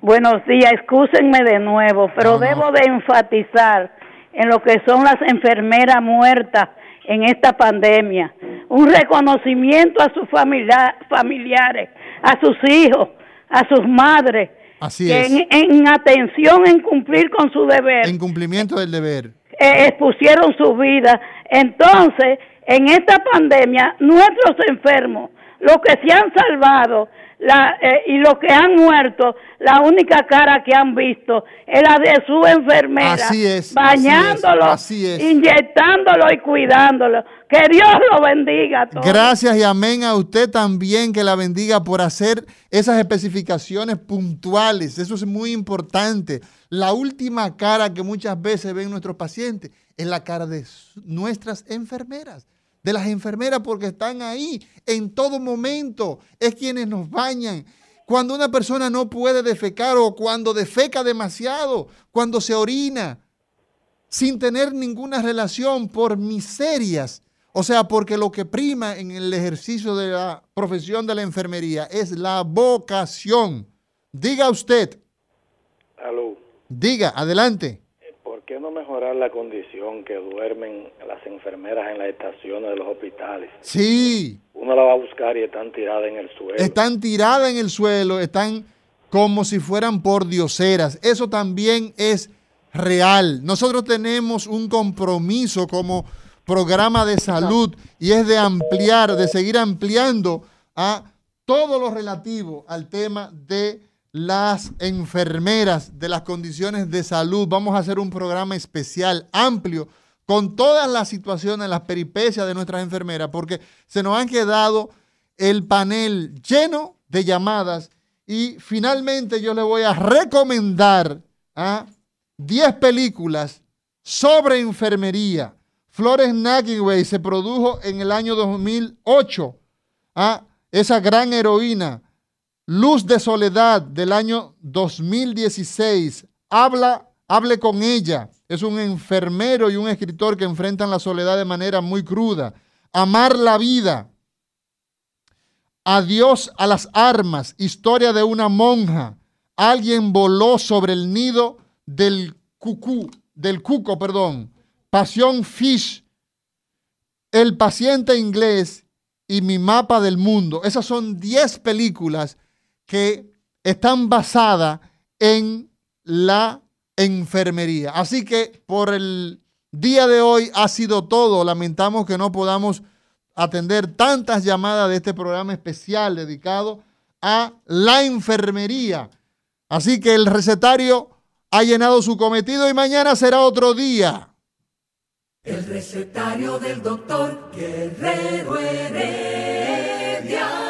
Buenos días, excúsenme de nuevo, pero debo de enfatizar en lo que son las enfermeras muertas en esta pandemia. Un reconocimiento a sus familiares, a sus hijos, a sus madres. Así En, atención en cumplir con su deber. En cumplimiento del deber. Eh, expusieron su vida. Entonces, en esta pandemia, nuestros enfermos, los que se han salvado, la, eh, y los que han muerto, la única cara que han visto es la de su enfermera, así es, bañándolo, así es, inyectándolo y cuidándolo. Que Dios lo bendiga. A Gracias y amén a usted también, que la bendiga por hacer esas especificaciones puntuales. Eso es muy importante. La última cara que muchas veces ven nuestros pacientes es la cara de nuestras enfermeras de las enfermeras porque están ahí en todo momento. Es quienes nos bañan. Cuando una persona no puede defecar o cuando defeca demasiado, cuando se orina, sin tener ninguna relación por miserias. O sea, porque lo que prima en el ejercicio de la profesión de la enfermería es la vocación. Diga usted. Aló. Diga, adelante qué no mejorar la condición que duermen las enfermeras en las estaciones de los hospitales? Sí. Uno la va a buscar y están tiradas en el suelo. Están tiradas en el suelo, están como si fueran por dioseras. Eso también es real. Nosotros tenemos un compromiso como programa de salud y es de ampliar, de seguir ampliando a todo lo relativo al tema de las enfermeras de las condiciones de salud. Vamos a hacer un programa especial, amplio, con todas las situaciones, las peripecias de nuestras enfermeras, porque se nos han quedado el panel lleno de llamadas y finalmente yo le voy a recomendar a 10 películas sobre enfermería. Flores Nightingale se produjo en el año 2008. a esa gran heroína Luz de Soledad del año 2016. Habla, hable con ella. Es un enfermero y un escritor que enfrentan la soledad de manera muy cruda. Amar la vida. Adiós a las armas. Historia de una monja. Alguien voló sobre el nido del cucú, del cuco, perdón. Pasión Fish. El paciente inglés y mi mapa del mundo. Esas son 10 películas que están basadas en la enfermería. Así que por el día de hoy ha sido todo. Lamentamos que no podamos atender tantas llamadas de este programa especial dedicado a la enfermería. Así que el recetario ha llenado su cometido y mañana será otro día. El recetario del doctor Guerrero Heredia.